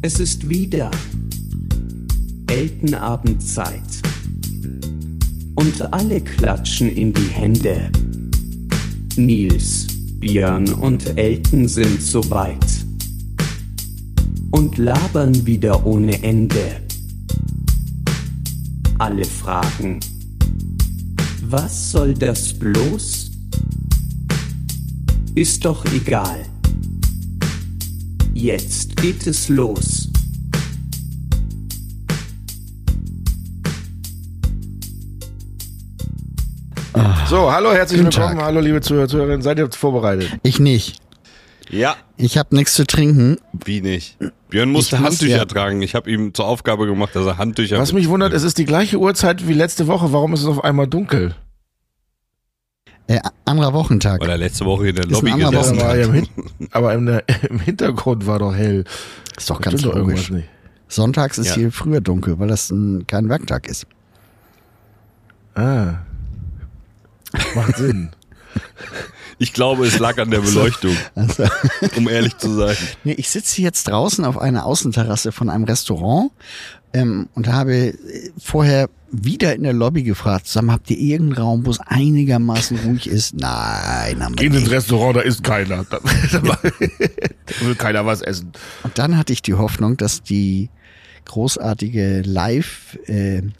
Es ist wieder Eltenabendzeit. Und alle klatschen in die Hände. Nils, Björn und Elton sind soweit. Und labern wieder ohne Ende. Alle fragen, was soll das bloß? Ist doch egal. Jetzt geht es los. So, hallo, herzlich Guten willkommen. Tag. Hallo, liebe Zuhörer, Zuhörerinnen. Seid ihr vorbereitet? Ich nicht. Ja, Ich habe nichts zu trinken. wie nicht? Björn musste Ich muss Handtücher ja- tragen. Ich habe ihm zur Aufgabe gemacht, dass er Handtücher. Was mich wundert, es ist die gleiche Uhrzeit wie letzte Woche. Warum ist es auf einmal dunkel? Äh, anderer Wochentag. Weil er letzte Woche in der ein Lobby gesessen ja im, aber im, im Hintergrund war doch hell. Ist doch ganz logisch. Sonntags ist Ja. hier früher dunkel, weil das ein, kein Werktag ist. Ah. Macht Sinn. Ich glaube, es lag an der Beleuchtung, Also, um ehrlich zu sein. nee, ich sitze jetzt draußen auf einer Außenterrasse von einem Restaurant ähm, und habe äh, vorher wieder in der Lobby gefragt, zusammen habt ihr irgendeinen Raum, wo es einigermaßen ruhig ist? Nein, haben wir Gehen ins nicht. Restaurant, da ist keiner. Da, da will keiner was essen. Und dann hatte ich die Hoffnung, dass die großartige Live-Band,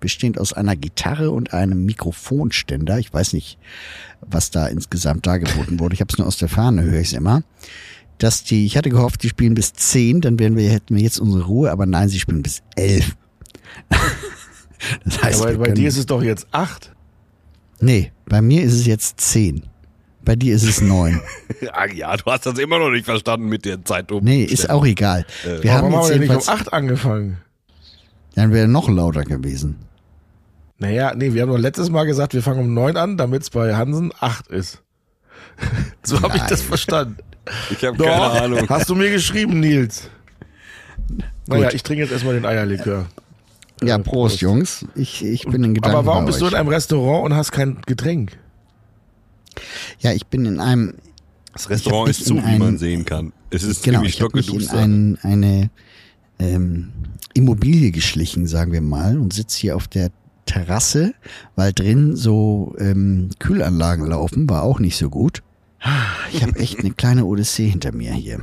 bestehend aus einer Gitarre und einem Mikrofonständer, ich weiß nicht, was da insgesamt dargeboten wurde, ich habe es nur aus der Ferne, höre ich es immer, dass die, ich hatte gehofft, die spielen bis 10, dann wären wir, hätten wir jetzt unsere Ruhe, aber nein, sie spielen bis 11. das heißt, Aber bei dir ist es doch jetzt acht. nee, bei mir ist es jetzt 10. Bei dir ist es 9. Ah, ja, du hast das immer noch nicht verstanden mit der Zeit um. Nee, ist auch egal. Wir haben Warum haben jetzt wir nicht um acht angefangen? dann wäre noch lauter gewesen. Naja, nee, wir haben doch letztes Mal gesagt, wir fangen um neun an, damit es bei Hansen acht ist. so habe ich das verstanden. Ich habe Doch, keine Ahnung. hast du mir geschrieben, Nils. Naja, Gut. ich trinke jetzt erstmal den Eierlikör. Ja, Äh, Prost, Prost. Jungs. Ich, ich bin in Gedanken Aber warum bei bist du in einem Restaurant und hast kein Getränk? Ja, ich bin in einem, Das Restaurant Ich ist zu, wie man sehen kann. Es ist genau, ziemlich ich habe mich in ein, eine ähm, Immobilie geschlichen, sagen wir mal, und sitze hier auf der Terrasse, weil drin so ähm, Kühlanlagen laufen, war auch nicht so gut. Ich habe echt eine kleine Odyssee hinter mir hier.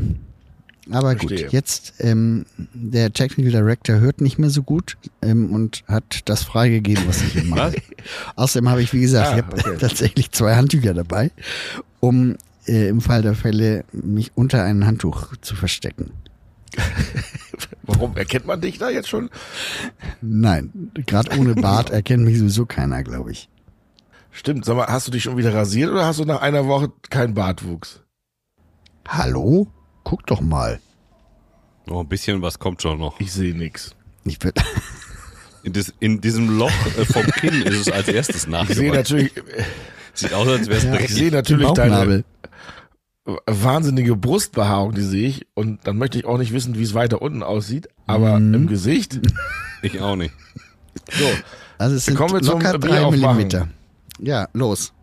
Aber Verstehe. gut, jetzt ähm, der Technical Director hört nicht mehr so gut ähm, und hat das freigegeben, was ich ihm mache. Außerdem habe ich, wie gesagt, Ah, ich habe okay. tatsächlich zwei Handtücher dabei, um äh, im Fall der Fälle mich unter ein Handtuch zu verstecken. Warum erkennt man dich da jetzt schon? Nein, gerade ohne Bart erkennt mich sowieso keiner, glaube ich. Stimmt, sag mal, hast du dich schon wieder rasiert oder hast du nach einer Woche keinen Bartwuchs? Hallo? Guck doch mal. Noch ein bisschen was kommt schon noch. Ich sehe nix. Ich will, In, dis, in diesem Loch äh, vom Kinn ist es als erstes Ich sehe natürlich, Sieht aus, als wäre es ich dreckig. sehe natürlich deine wahnsinnige Brustbehaarung, die sehe ich. Und dann möchte ich auch nicht wissen, wie es weiter unten aussieht. Aber Mhm. im Gesicht. Ich auch nicht. So, Also es sind Kommen wir zum locker drei aufmachen. Millimeter. Ja, los.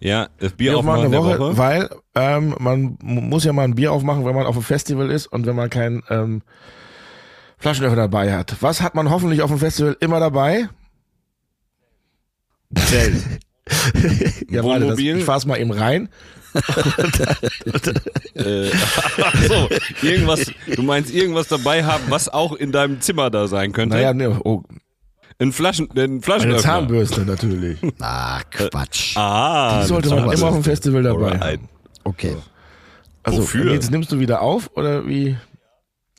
Ja, das Bier Bier aufmachen aufmachen der Woche, Woche. weil ähm, man mu- muss ja mal ein Bier aufmachen, wenn man auf einem Festival ist und wenn man keinen ähm, Flaschenöffner dabei hat. Was hat man hoffentlich auf dem Festival immer dabei? Zelt. ja, warte, das, ich fahr's mal eben rein. Äh, ach so, irgendwas, du meinst irgendwas dabei haben, was auch in deinem Zimmer da sein könnte? Naja, ne, oh, Ein Flaschen, ein eine Flaschenöffner. Zahnbürste natürlich. Ah, Quatsch. Ah, Die sollte man immer auf dem Festival dabei Alright. haben. Okay. Also, Wofür? jetzt nimmst du wieder auf oder wie?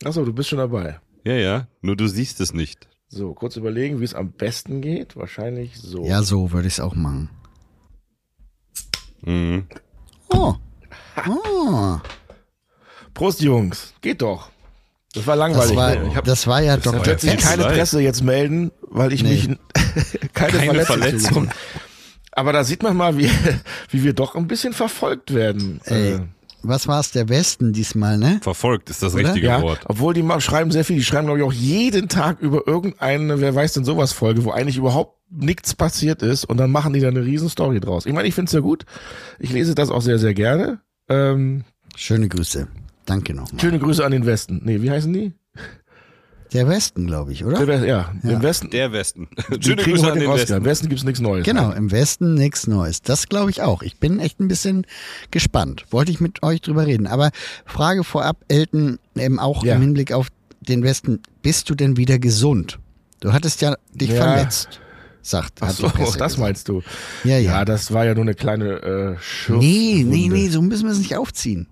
Achso, du bist schon dabei. Ja, ja, nur du siehst es nicht. So, kurz überlegen, wie es am besten geht. Wahrscheinlich so. Ja, so würde ich es auch machen. Mhm. Oh. Oh. Prost, Jungs. Geht doch. Das war langweilig. Das war? Ich hab das war ja Dr. plötzlich keine. Presse jetzt melden, weil ich Nee. mich keine, Keine Verletzung. Verletzung. Aber da sieht man mal, wie, wie wir doch ein bisschen verfolgt werden. Ey, Äh, was war es der Westen diesmal, ne? Verfolgt ist das Oder? richtige ja, Wort. obwohl die mal schreiben sehr viel, die schreiben glaube ich auch jeden Tag über irgendeine, wer weiß denn sowas Folge, wo eigentlich überhaupt nichts passiert ist und dann machen die da eine riesen Story draus. Ich meine, ich finde es ja gut. Ich lese das auch sehr, sehr gerne. Ähm, Schöne Grüße. Danke nochmal. Schöne Grüße an den Westen. Nee, wie heißen die? Der Westen, glaube ich, Der oder? West, ja, im Westen. Der Westen. Schöne Grüße an den Oscar. Westen. Im Westen gibt's nichts Neues. Genau, im Westen nichts Neues. Das glaube ich auch. Ich bin echt ein bisschen gespannt. Wollte ich mit euch drüber reden. Aber Frage vorab, Elton, ähm, auch Ja. im Hinblick auf den Westen, bist du denn wieder gesund? Du hattest ja dich Ja. verletzt, sagt Ach so, das gesagt. meinst du. Ja, ja. Ja, das war ja nur eine kleine äh, Schürf nee, nee, nee, so müssen wir es nicht aufziehen.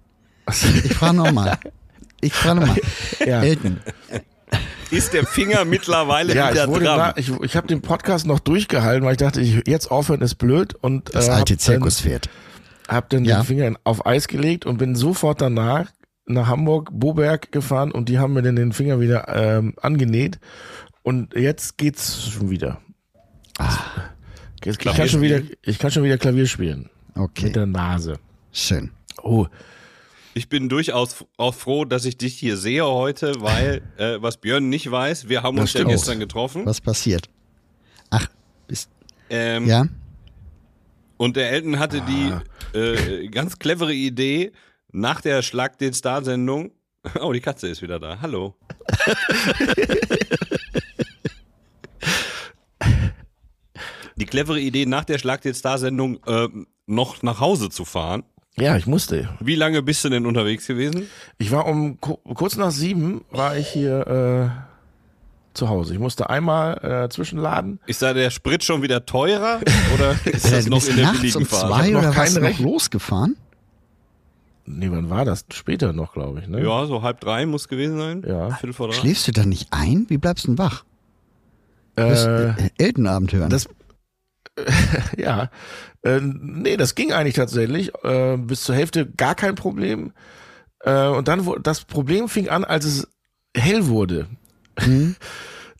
Ich frage nochmal. Ich frage nochmal. Ja. Elton, Ist der Finger mittlerweile Ja, wieder ich, wurde dran? da, ich, ich habe den Podcast noch durchgehalten, weil ich dachte, ich, jetzt aufhören ist blöd und das äh, alte hab Zirkuspferd. Dann, hab dann Ja. den Finger in- auf Eis gelegt und bin sofort danach nach Hamburg, Boberg gefahren und die haben mir dann den Finger wieder ähm, angenäht und jetzt geht's schon wieder. Ah. Jetzt, ich, kann schon wieder, ich kann schon wieder Klavier spielen. Okay, Mit der Nase. schön. Oh, Ich bin durchaus auch froh, dass ich dich hier sehe heute, weil, äh, was Björn nicht weiß, wir haben Das uns ja gestern getroffen. Was passiert? Ach, bist, Ähm, ja? Und der Elton hatte Ah. die äh, ganz clevere Idee, nach der Schlag den Star-Sendung. Oh, die Katze ist wieder da. Hallo. die clevere Idee, nach der Schlag den Star-Sendung äh, noch nach Hause zu fahren. Ja, ich musste. Wie lange bist du denn unterwegs gewesen? Ich war um ku- kurz nach sieben war ich hier äh, zu Hause. Ich musste einmal äh, zwischenladen. Ist da der Sprit schon wieder teurer oder ist das du noch in der nachts billigen um Phase? zwei noch oder was kein noch losgefahren? Nee, wann war das? Später noch, glaube ich. Ne? Ja, so halb drei muss gewesen sein. Ja. Viertel vor drei. Schläfst du da nicht ein? Wie bleibst du denn wach? Äh, äh, Eltenabend hören. das, ja, äh, nee, das ging eigentlich tatsächlich. Äh, bis zur Hälfte gar kein Problem. Äh, und dann, das Problem fing an, als es hell wurde. Hm?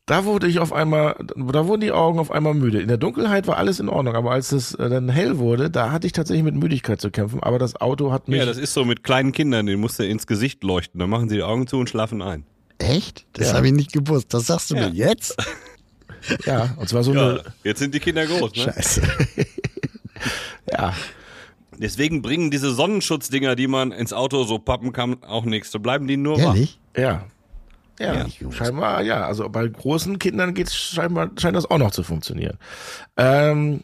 Da wurde ich auf einmal, da wurden die Augen auf einmal müde. In der Dunkelheit war alles in Ordnung, aber als es äh, dann hell wurde, da hatte ich tatsächlich mit Müdigkeit zu kämpfen. Aber das Auto hat mich. Ja, das ist so mit kleinen Kindern, den musst du ins Gesicht leuchten. Dann machen sie die Augen zu und schlafen ein. Echt? Das Ja. habe ich nicht gewusst. Das sagst du Ja. mir jetzt? ja, und zwar so Ja, eine. jetzt sind die Kinder groß, ne? Scheiße. Ja, Deswegen bringen diese Sonnenschutzdinger, die man ins Auto so pappen kann, auch nichts. So bleiben die nur wach. Ehrlich? ja. Ja, scheinbar, ja. Also bei großen Kindern geht's scheinbar, scheint das auch noch zu funktionieren. Ähm,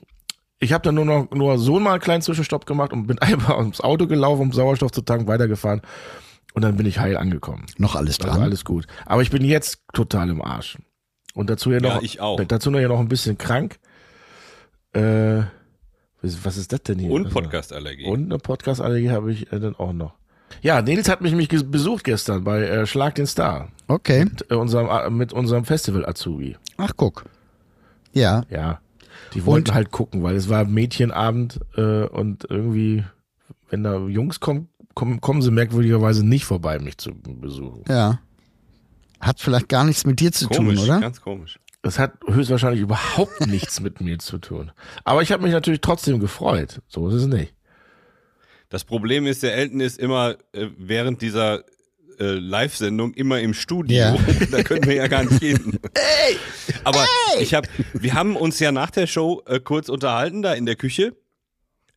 ich habe dann nur noch nur so mal einen kleinen Zwischenstopp gemacht und bin einfach ums Auto gelaufen, um Sauerstoff zu tanken, weitergefahren. Und dann bin ich heil angekommen. Noch alles Also dran? alles gut. Aber ich bin jetzt total im Arsch. Und dazu ja noch, Ja, ich auch. dazu noch ja noch ein bisschen krank. Äh, was ist das denn hier? Und Also- Podcast-Allergie. Und eine Podcast-Allergie habe ich äh, dann auch noch. Ja, Nils hat mich, mich besucht gestern bei äh, Schlag den Star Okay. mit, äh, unserem, äh, mit unserem Festival Azubi. Ach, guck. Ja. Ja, die wollten Und? halt gucken, weil es war Mädchenabend äh, und irgendwie, wenn da Jungs kommen, kommen, kommen sie merkwürdigerweise nicht vorbei, mich zu besuchen. Ja. Hat vielleicht gar nichts mit dir zu komisch, tun, oder? ganz komisch. Das hat höchstwahrscheinlich überhaupt nichts mit mir zu tun. Aber ich habe mich natürlich trotzdem gefreut. So ist es nicht. Das Problem ist, der Elton ist immer äh, während dieser äh, Live-Sendung immer im Studio. Ja. da können wir ja gar nicht hin. Aber ich habe, wir haben uns ja nach der Show äh, kurz unterhalten da in der Küche.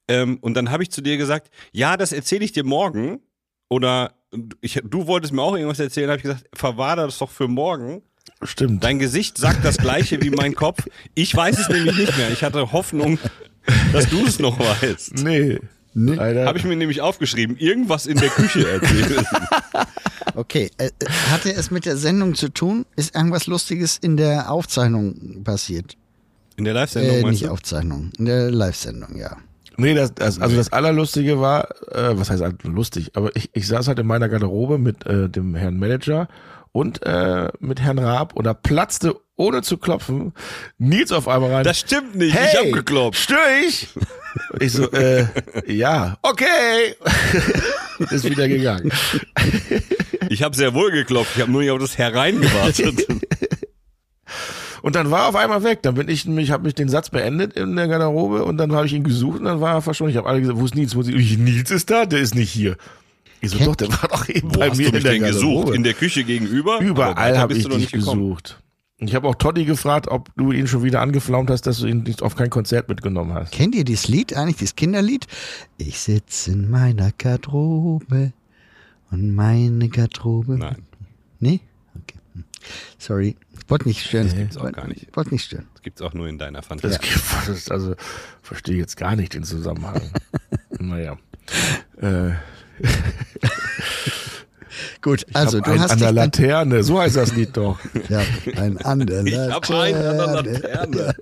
Ähm, und dann habe ich zu dir gesagt, ja, das erzähle ich dir morgen. Oder ich, du wolltest mir auch irgendwas erzählen, habe ich gesagt, verwahr das doch für morgen. Stimmt. Dein Gesicht sagt das gleiche wie mein Kopf. Ich weiß es nämlich nicht mehr. Ich hatte Hoffnung, dass du es noch weißt. nee. Nee. Habe ich mir nämlich aufgeschrieben, irgendwas in der Küche erzählen. Okay. Äh, äh, hatte es mit der Sendung zu tun? Ist irgendwas Lustiges in der Aufzeichnung passiert? In der Live-Sendung Äh, meinst nicht du? Aufzeichnung. In der Live-Sendung, ja. Nee, das, das, also das Allerlustige war, äh, was heißt lustig, aber ich, ich saß halt in meiner Garderobe mit äh, dem Herrn Manager und äh, mit Herrn Raab und da platzte, ohne zu klopfen, Nils auf einmal rein. Das stimmt nicht, hey, ich hab geklopft. Stör ich? Ich so, äh, ja, okay. Ist wieder gegangen. Ich habe sehr wohl geklopft, ich habe nur nicht auf das Herein gewartet. Und dann war er auf einmal weg. Dann bin ich, ich habe mich den Satz beendet in der Garderobe und dann habe ich ihn gesucht und dann war er verschwunden. Ich habe alle gesagt, wo ist Nils? Wo ist Nils? Nils ist da, der ist nicht hier. Ich so, Kennt- doch, der war doch eben Wo bei hast mir in der gesucht? In der Küche gegenüber? Überall habe ich dich nicht gesucht. Und ich habe auch Toddy gefragt, ob du ihn schon wieder angeflaumt hast, dass du ihn nicht auf kein Konzert mitgenommen hast. Kennt ihr dieses Lied eigentlich, dieses Kinderlied? Ich sitze in meiner Garderobe Und meine Garderobe. Nein. Nee? Sorry. Wollte nicht stören. gibt's auch gar nicht. Wollte nicht stören. Das gibt's auch nur in deiner Das, Fantasie. gibt- das ist also verstehe jetzt gar nicht den Zusammenhang. naja. Äh, Gut, also du einen hast an der Laterne, so heißt das Lied doch. ja, ein anderer. Ich hab einen an der Laterne.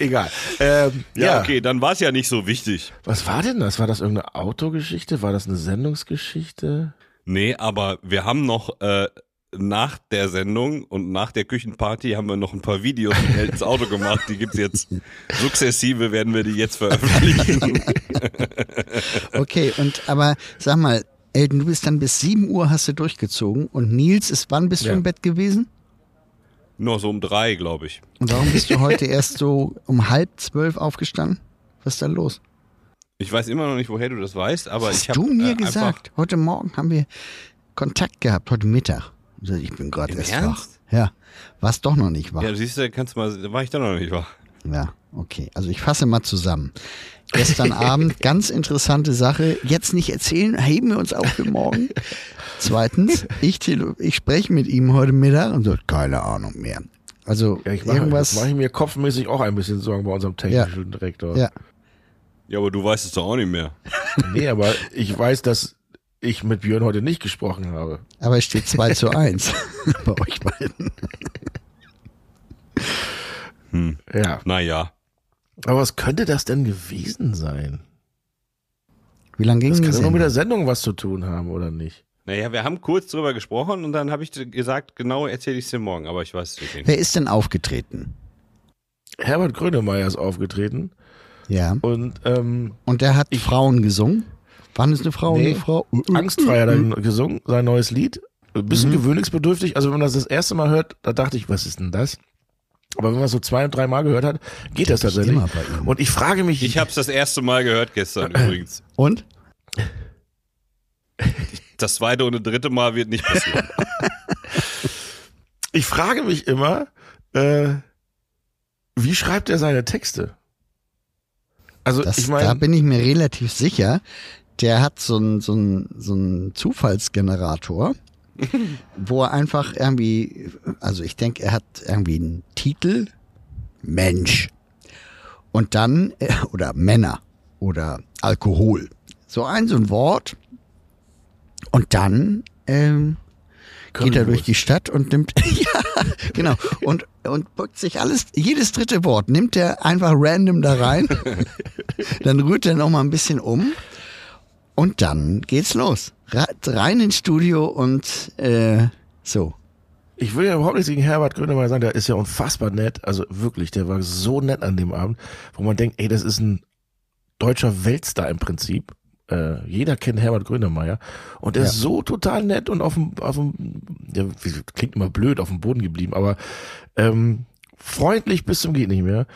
Egal. Ähm, Ja, ja, okay, dann war's ja nicht so wichtig. Was war denn das? War das irgendeine Autogeschichte? War das eine Sendungsgeschichte? Nee, aber wir haben noch äh, nach der Sendung und nach der Küchenparty haben wir noch ein paar Videos Eltons Auto gemacht. Die gibt's jetzt sukzessive, werden wir die jetzt veröffentlichen. Okay, und aber sag mal, Elton, du bist dann bis 7 Uhr hast du durchgezogen und Nils ist wann bist du Ja. im Bett gewesen? Noch so um drei, glaube ich. Und warum bist du heute erst so um halb zwölf aufgestanden? Was ist da los? Ich weiß immer noch nicht, woher du das weißt, aber Was ich hast habe du mir äh, gesagt? Heute Morgen haben wir Kontakt gehabt, heute Mittag. Ich bin gerade Im erst Ernst? wach. Ja, warst doch noch nicht wach. Ja, siehst du, kannst du mal, da war ich doch noch nicht wach. Ja, okay. Also ich fasse mal zusammen. Gestern Abend, ganz interessante Sache. Jetzt nicht erzählen, heben wir uns auf für morgen. Zweitens, ich, ich spreche mit ihm heute Mittag und sagt, keine Ahnung mehr. Also Ja, ich mache irgendwas. mach ich mir kopfmäßig auch ein bisschen Sorgen bei unserem technischen Direktor. ja, Ja, aber du weißt es doch auch nicht mehr. Nee, aber ich weiß, dass ich mit Björn heute nicht gesprochen habe. aber es steht 2 zu 1 bei euch beiden. Ja. Naja. Aber was könnte das denn gewesen sein? Wie lange ging Das die kann ja nur mit der Sendung? Was zu tun haben, oder nicht? Naja, wir haben kurz drüber gesprochen und dann habe ich dir gesagt, genau erzähle ich es dir morgen, aber ich weiß es nicht. Wer ist denn aufgetreten? Herbert Grönemeyer ist aufgetreten Ja. und ähm, Und der hat Frauen gesungen? Wann ist eine Frau Nee. eine Frau? Uh, uh, Angstfrei hat er uh. gesungen, sein neues Lied. Ein bisschen gewöhnungsbedürftig. Also wenn man das das erste Mal hört, da dachte ich, was ist denn das? Aber wenn man es so zwei, drei Mal gehört hat, geht das Das tatsächlich. immer bei ihm. Und ich frage mich, Ich habe es das erste Mal gehört gestern übrigens. Und? Das zweite und das dritte Mal wird nicht passieren. ich frage mich immer, äh, wie schreibt er seine Texte? Also Das, ich da meine, bin ich mir relativ sicher. Der hat so einen so einen- so einen Zufallsgenerator, wo er einfach irgendwie, also ich denke, er hat irgendwie einen Titel, Mensch. Und dann, äh, oder Männer oder Alkohol. So ein, so ein Wort. Und dann ähm, geht er durch die Stadt und nimmt, ja, genau, und, und bückt sich alles, jedes dritte Wort nimmt er einfach random da rein, dann rührt er noch mal ein bisschen um und dann geht's los. Rein ins Studio und äh, so. ich will ja überhaupt nichts gegen Herbert Grönemeyer sagen, der ist ja unfassbar nett. Also wirklich, der war so nett an dem Abend, wo man denkt, ey, das ist ein deutscher Weltstar im Prinzip. Äh, jeder kennt Herbert Grönemeyer. Und er ist Ja. so total nett und auf dem, auf dem, ja, klingt immer blöd, auf dem Boden geblieben, aber ähm, freundlich bis zum geht nicht mehr.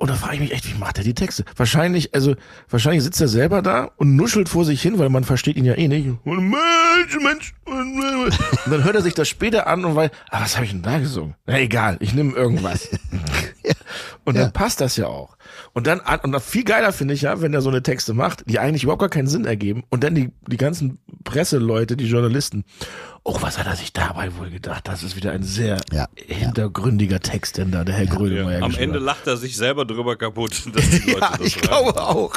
Und da frage ich mich echt, wie macht er die Texte? Wahrscheinlich, also, wahrscheinlich sitzt er selber da und nuschelt vor sich hin, weil man versteht ihn ja eh nicht. Und Mensch, Mensch. Und dann hört er sich das später an und weil, ah, was habe ich denn da gesungen? Na egal, ich nehme irgendwas. Und dann Ja. passt das ja auch. Und dann, und dann viel geiler finde ich ja, wenn er so eine Texte macht, die eigentlich überhaupt gar keinen Sinn ergeben. Und dann die, die ganzen Presseleute, die Journalisten, oh, was hat er sich dabei wohl gedacht? Das ist wieder ein sehr Ja, hintergründiger Text, denn da der Herr Grönemeyer Am geschrieben Ende hat. lacht er sich selber drüber kaputt, dass die Leute Ja, das ich glaube auch.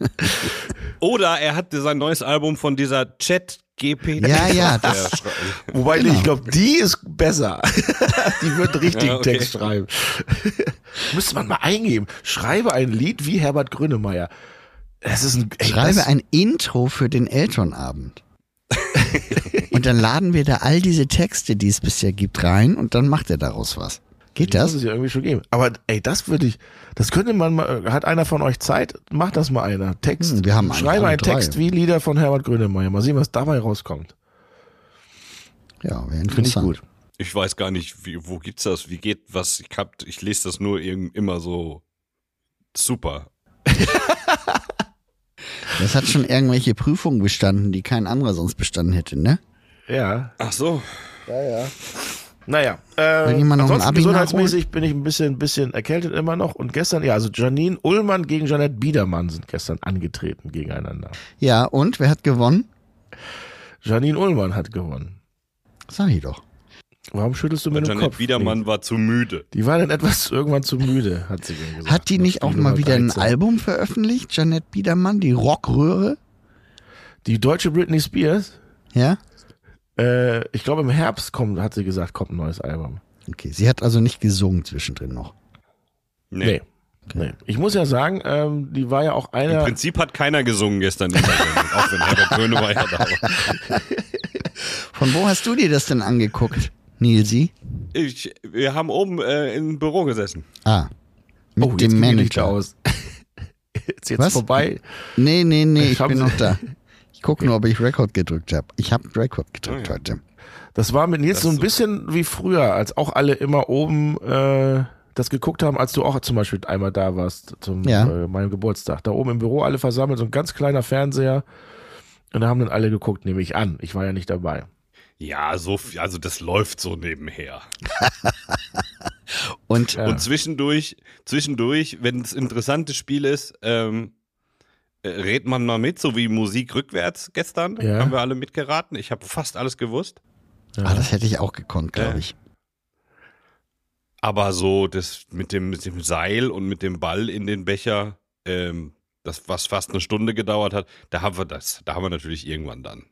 Oder er hat sein neues Album von dieser Chat GPT. Ja, ja, das- Wobei, Genau. ich glaube, die ist besser. die wird richtig Ja, okay. Text schreiben. Müsste man mal eingeben. Schreibe ein Lied wie Herbert Grönemeyer. Das ist ein, ey, Schreibe das, ein Intro für den Elternabend. und dann laden wir da all diese Texte, die es bisher gibt, rein und dann macht er daraus was. Geht Das muss das? es ja irgendwie schon geben. Aber ey, das würde ich, das könnte man mal, hat einer von euch Zeit? Macht das mal einer. Text. Hm, wir haben Schreibe einen drei. Text wie Lieder von Herbert Grönemeyer. Mal sehen, was dabei rauskommt. Ja, wäre Finde ich interessant. gut. Ich weiß gar nicht, wie, wo gibt's das? Wie geht was? Ich hab, ich lese das nur irgend, immer so super. Das hat schon irgendwelche Prüfungen bestanden, die kein anderer sonst bestanden hätte, ne? Ja. Ach so. Naja, äh, Will jemand noch ein ansonsten gesundheitsmäßig bin ich ein bisschen, bisschen erkältet immer noch. Und gestern, ja, also Janine Ullmann gegen Janette Biedermann sind gestern angetreten gegeneinander. Ja, und wer hat gewonnen? Janine Ullmann hat gewonnen. Sag ich doch. Warum schüttelst du mir den Janet Kopf? Biedermann war zu müde. Die war dann etwas irgendwann zu müde, hat sie mir gesagt. Hat die nicht auch mal wieder ein 13. Album veröffentlicht, Janette Biedermann, die Rockröhre? Die deutsche Britney Spears? Ja? Äh, ich glaube im Herbst kommt, hat sie gesagt, kommt ein neues Album. Okay, sie hat also nicht gesungen zwischendrin noch. Nee. nee. Ich muss ja sagen, ähm, die war ja auch Im einer. Prinzip hat keiner gesungen gestern Sendung, auch wenn Herbert Grönemeyer da war. Von wo hast du dir das denn angeguckt, Nilsi? Ich, wir haben oben äh, im Büro gesessen. Ah, mit oh, dem Manager. aus. jetzt jetzt Was? vorbei. Nee, nee, nee, ich Ich bin noch da. Ich gucke nur, ob ich Record gedrückt habe. Ich habe Record gedrückt Oh ja. heute. Das war mit Nils so ein ist so. bisschen wie früher, als auch alle immer oben äh, das geguckt haben, als du auch zum Beispiel einmal da warst zum Ja. äh, meinem Geburtstag. Da oben im Büro alle versammelt, so ein ganz kleiner Fernseher. Und da haben dann alle geguckt, nehme ich an. Ich war ja nicht dabei. Ja, so, viel- also das läuft so nebenher. Und Ja. Und zwischendurch, zwischendurch, wenn es ein interessantes Spiel ist, ähm, äh, redet man mal mit, so wie Musik rückwärts gestern. Ja. Haben wir alle mitgeraten. Ich habe fast alles gewusst. ah, das hätte ich auch gekonnt, glaube Ja. ich. Aber so das mit dem, mit dem Seil und mit dem Ball in den Becher, ähm, das, was fast eine Stunde gedauert hat, da haben wir das. Da haben wir natürlich irgendwann dann.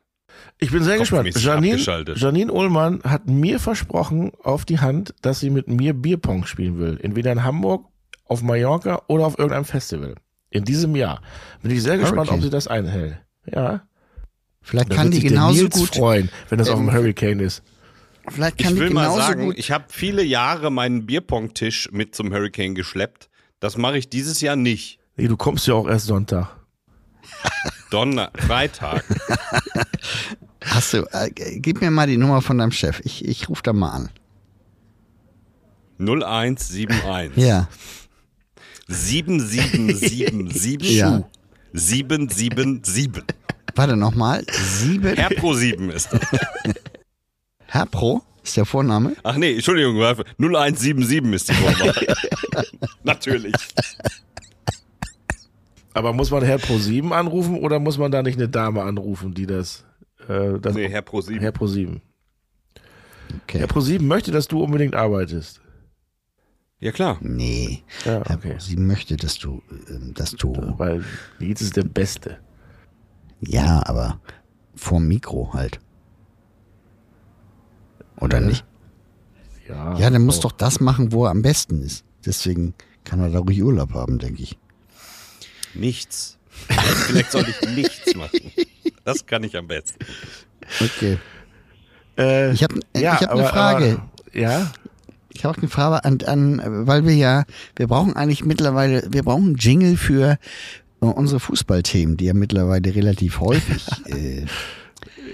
Ich bin sehr gespannt. Janine. Janine Ullmann hat mir versprochen auf die Hand, dass sie mit mir Bierpong spielen will. Entweder in Hamburg, auf Mallorca oder auf irgendeinem Festival. In diesem Jahr. Bin ich sehr gespannt, Hurricane. ob sie das einhält. Ja. Vielleicht kann die genauso Nils gut. freuen, wenn das auf dem Ähm, Hurricane ist. Vielleicht kann Ich will mal sagen, gut. ich habe viele Jahre meinen Bierpong-Tisch mit zum Hurricane geschleppt. Das mache ich dieses Jahr nicht. Nee, du kommst ja auch erst Sonntag. Donner, Freitag. Hast du? Äh, gib mir mal die Nummer von deinem Chef. Ich, ich rufe da mal an. 0171 Ja. 7777 Ja. 777. Warte nochmal. Sieben. Herr Pro 7 ist das. Herr Pro ist der Vorname. Ach nee, Entschuldigung, 0177 ist die Vorwahl. Natürlich. Aber muss man Herr Pro 7 anrufen oder muss man da nicht eine Dame anrufen, die das. Äh, das Nee, Herr Pro 7. Herr Pro 7. Okay. Herr Pro 7 möchte, dass du unbedingt arbeitest. Ja klar. Nee. Ja, Herr okay. Sie möchte, dass du, ähm, dass du. Weil Nils ist der Beste. Ja, aber vorm Mikro halt. Oder nicht? Ja, Ja, der muss doch das machen, wo er am besten ist. Deswegen kann er da ruhig Urlaub haben, denke ich. Nichts. Vielleicht soll ich nichts machen. Das kann ich am besten. Okay. Äh, Ich habe ja, ich hab eine Frage. Aber, ja, Ich habe auch eine Frage an, an, weil wir ja, wir brauchen eigentlich mittlerweile, wir brauchen einen Jingle für äh, unsere Fußballthemen, die ja mittlerweile relativ häufig äh,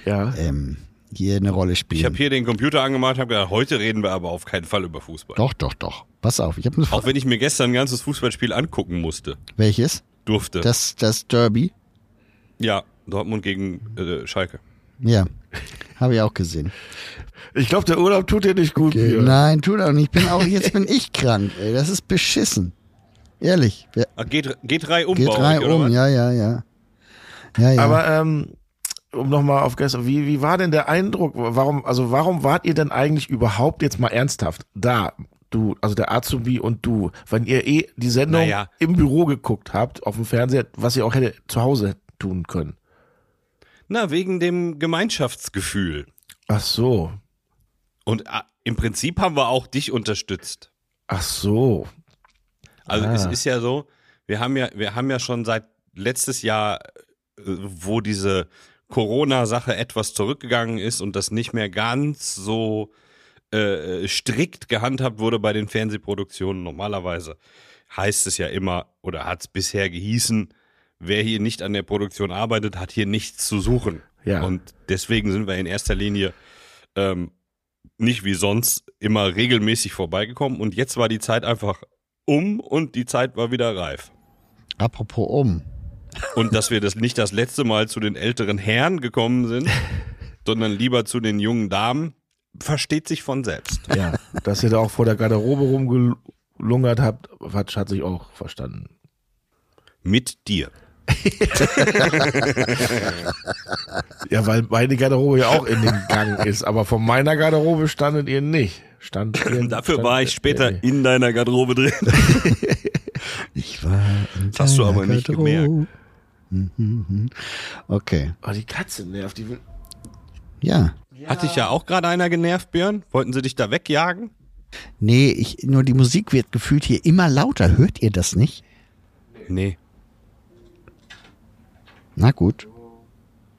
ja. ähm, hier eine Rolle spielen. Ich habe hier den Computer angemacht, habe gedacht, heute reden wir aber auf keinen Fall über Fußball. doch, doch, doch. Pass auf, ich habe eine Auch Frage. wenn ich mir gestern ein ganzes Fußballspiel angucken musste, Welches? Durfte. Das, das Derby? ja, Dortmund gegen äh, Schalke. Ja, habe ich auch gesehen. Ich glaube, der Urlaub tut dir nicht gut. Björn. Nein, tut auch nicht. Ich bin auch, jetzt bin ich krank, ey. Das ist beschissen. Ehrlich. Ah, G3, G3 um Geht drei oder um, ja, ja, ja. Ja, ja. Aber ähm, um nochmal auf gestern, wie, wie war denn der Eindruck? Warum, also warum wart ihr denn eigentlich überhaupt jetzt mal ernsthaft da? Du, also der Azubi und du, wenn ihr eh die Sendung Naja. im Büro geguckt habt, auf dem Fernseher, was ihr auch hätte zu Hause tun können. Na, wegen dem Gemeinschaftsgefühl. Ach so, Und äh, im Prinzip haben wir auch dich unterstützt. ach so. Also Ah. es ist ja so, wir haben ja, wir haben ja schon seit letztes Jahr, äh, wo diese Corona-Sache etwas zurückgegangen ist und das nicht mehr ganz so äh, strikt gehandhabt wurde bei den Fernsehproduktionen. Normalerweise heißt es ja immer oder hat es bisher gehießen, wer hier nicht an der Produktion arbeitet, hat hier nichts zu suchen. Ja. Und deswegen sind wir in erster Linie ähm, nicht wie sonst immer regelmäßig vorbeigekommen. Und jetzt war die Zeit einfach um und die Zeit war wieder reif. Apropos um. Und dass wir das nicht das letzte Mal zu den älteren Herren gekommen sind, sondern lieber zu den jungen Damen, versteht sich von selbst. Ja, dass ihr da auch vor der Garderobe rumgelungert habt, hat, hat sich auch verstanden. Mit dir. ja, weil meine Garderobe ja auch in dem Gang ist, aber von meiner Garderobe standet ihr nicht. Stand ihr, Dafür stand war ich später ihr- in deiner Garderobe drin. Ich war in Das hast du aber nicht Garderobe. Mhm, mhm. Okay, Oh, die Katze nervt. Die will ja. Hat dich ja auch gerade einer genervt, Björn? Wollten sie dich da wegjagen? Nee, ich, nur die Musik wird gefühlt hier immer lauter. Hört ihr das nicht? Nee. Na gut.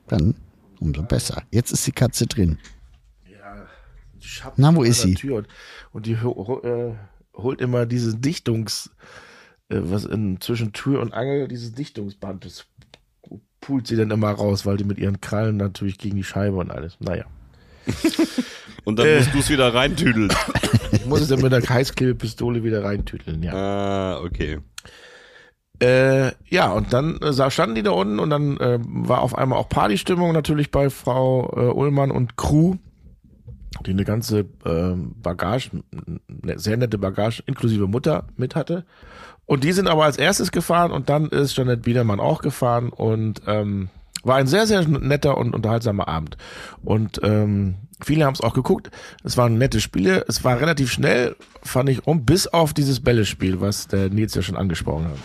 Dann umso besser. Jetzt ist die Katze drin. schappt Na, wo ist sie? Tür und, und die ho äh, holt immer dieses Dichtungs, äh, was in, zwischen Tür und Angel, dieses Dichtungsband, das pult sie dann immer raus, weil die mit ihren Krallen natürlich gegen die Scheibe und alles. Naja. Und dann Äh. musst du es wieder reintüdeln. Ich muss es dann mit der Heißklebepistole wieder reintüteln, ja. ah, okay. Äh, ja, und dann äh, standen die da unten und dann äh, war auf einmal auch Partystimmung natürlich bei Frau äh, Ullmann und Crew, die eine ganze äh, Bagage, eine sehr nette Bagage inklusive Mutter mit hatte. Und die sind aber als erstes gefahren und dann ist Janet Biedermann auch gefahren und ähm, war ein sehr, sehr netter und unterhaltsamer Abend. Und ähm, viele haben es auch geguckt. Es waren nette Spiele. Es war relativ schnell, fand ich, um, bis auf dieses Bällespiel, was der Nils ja schon angesprochen hat.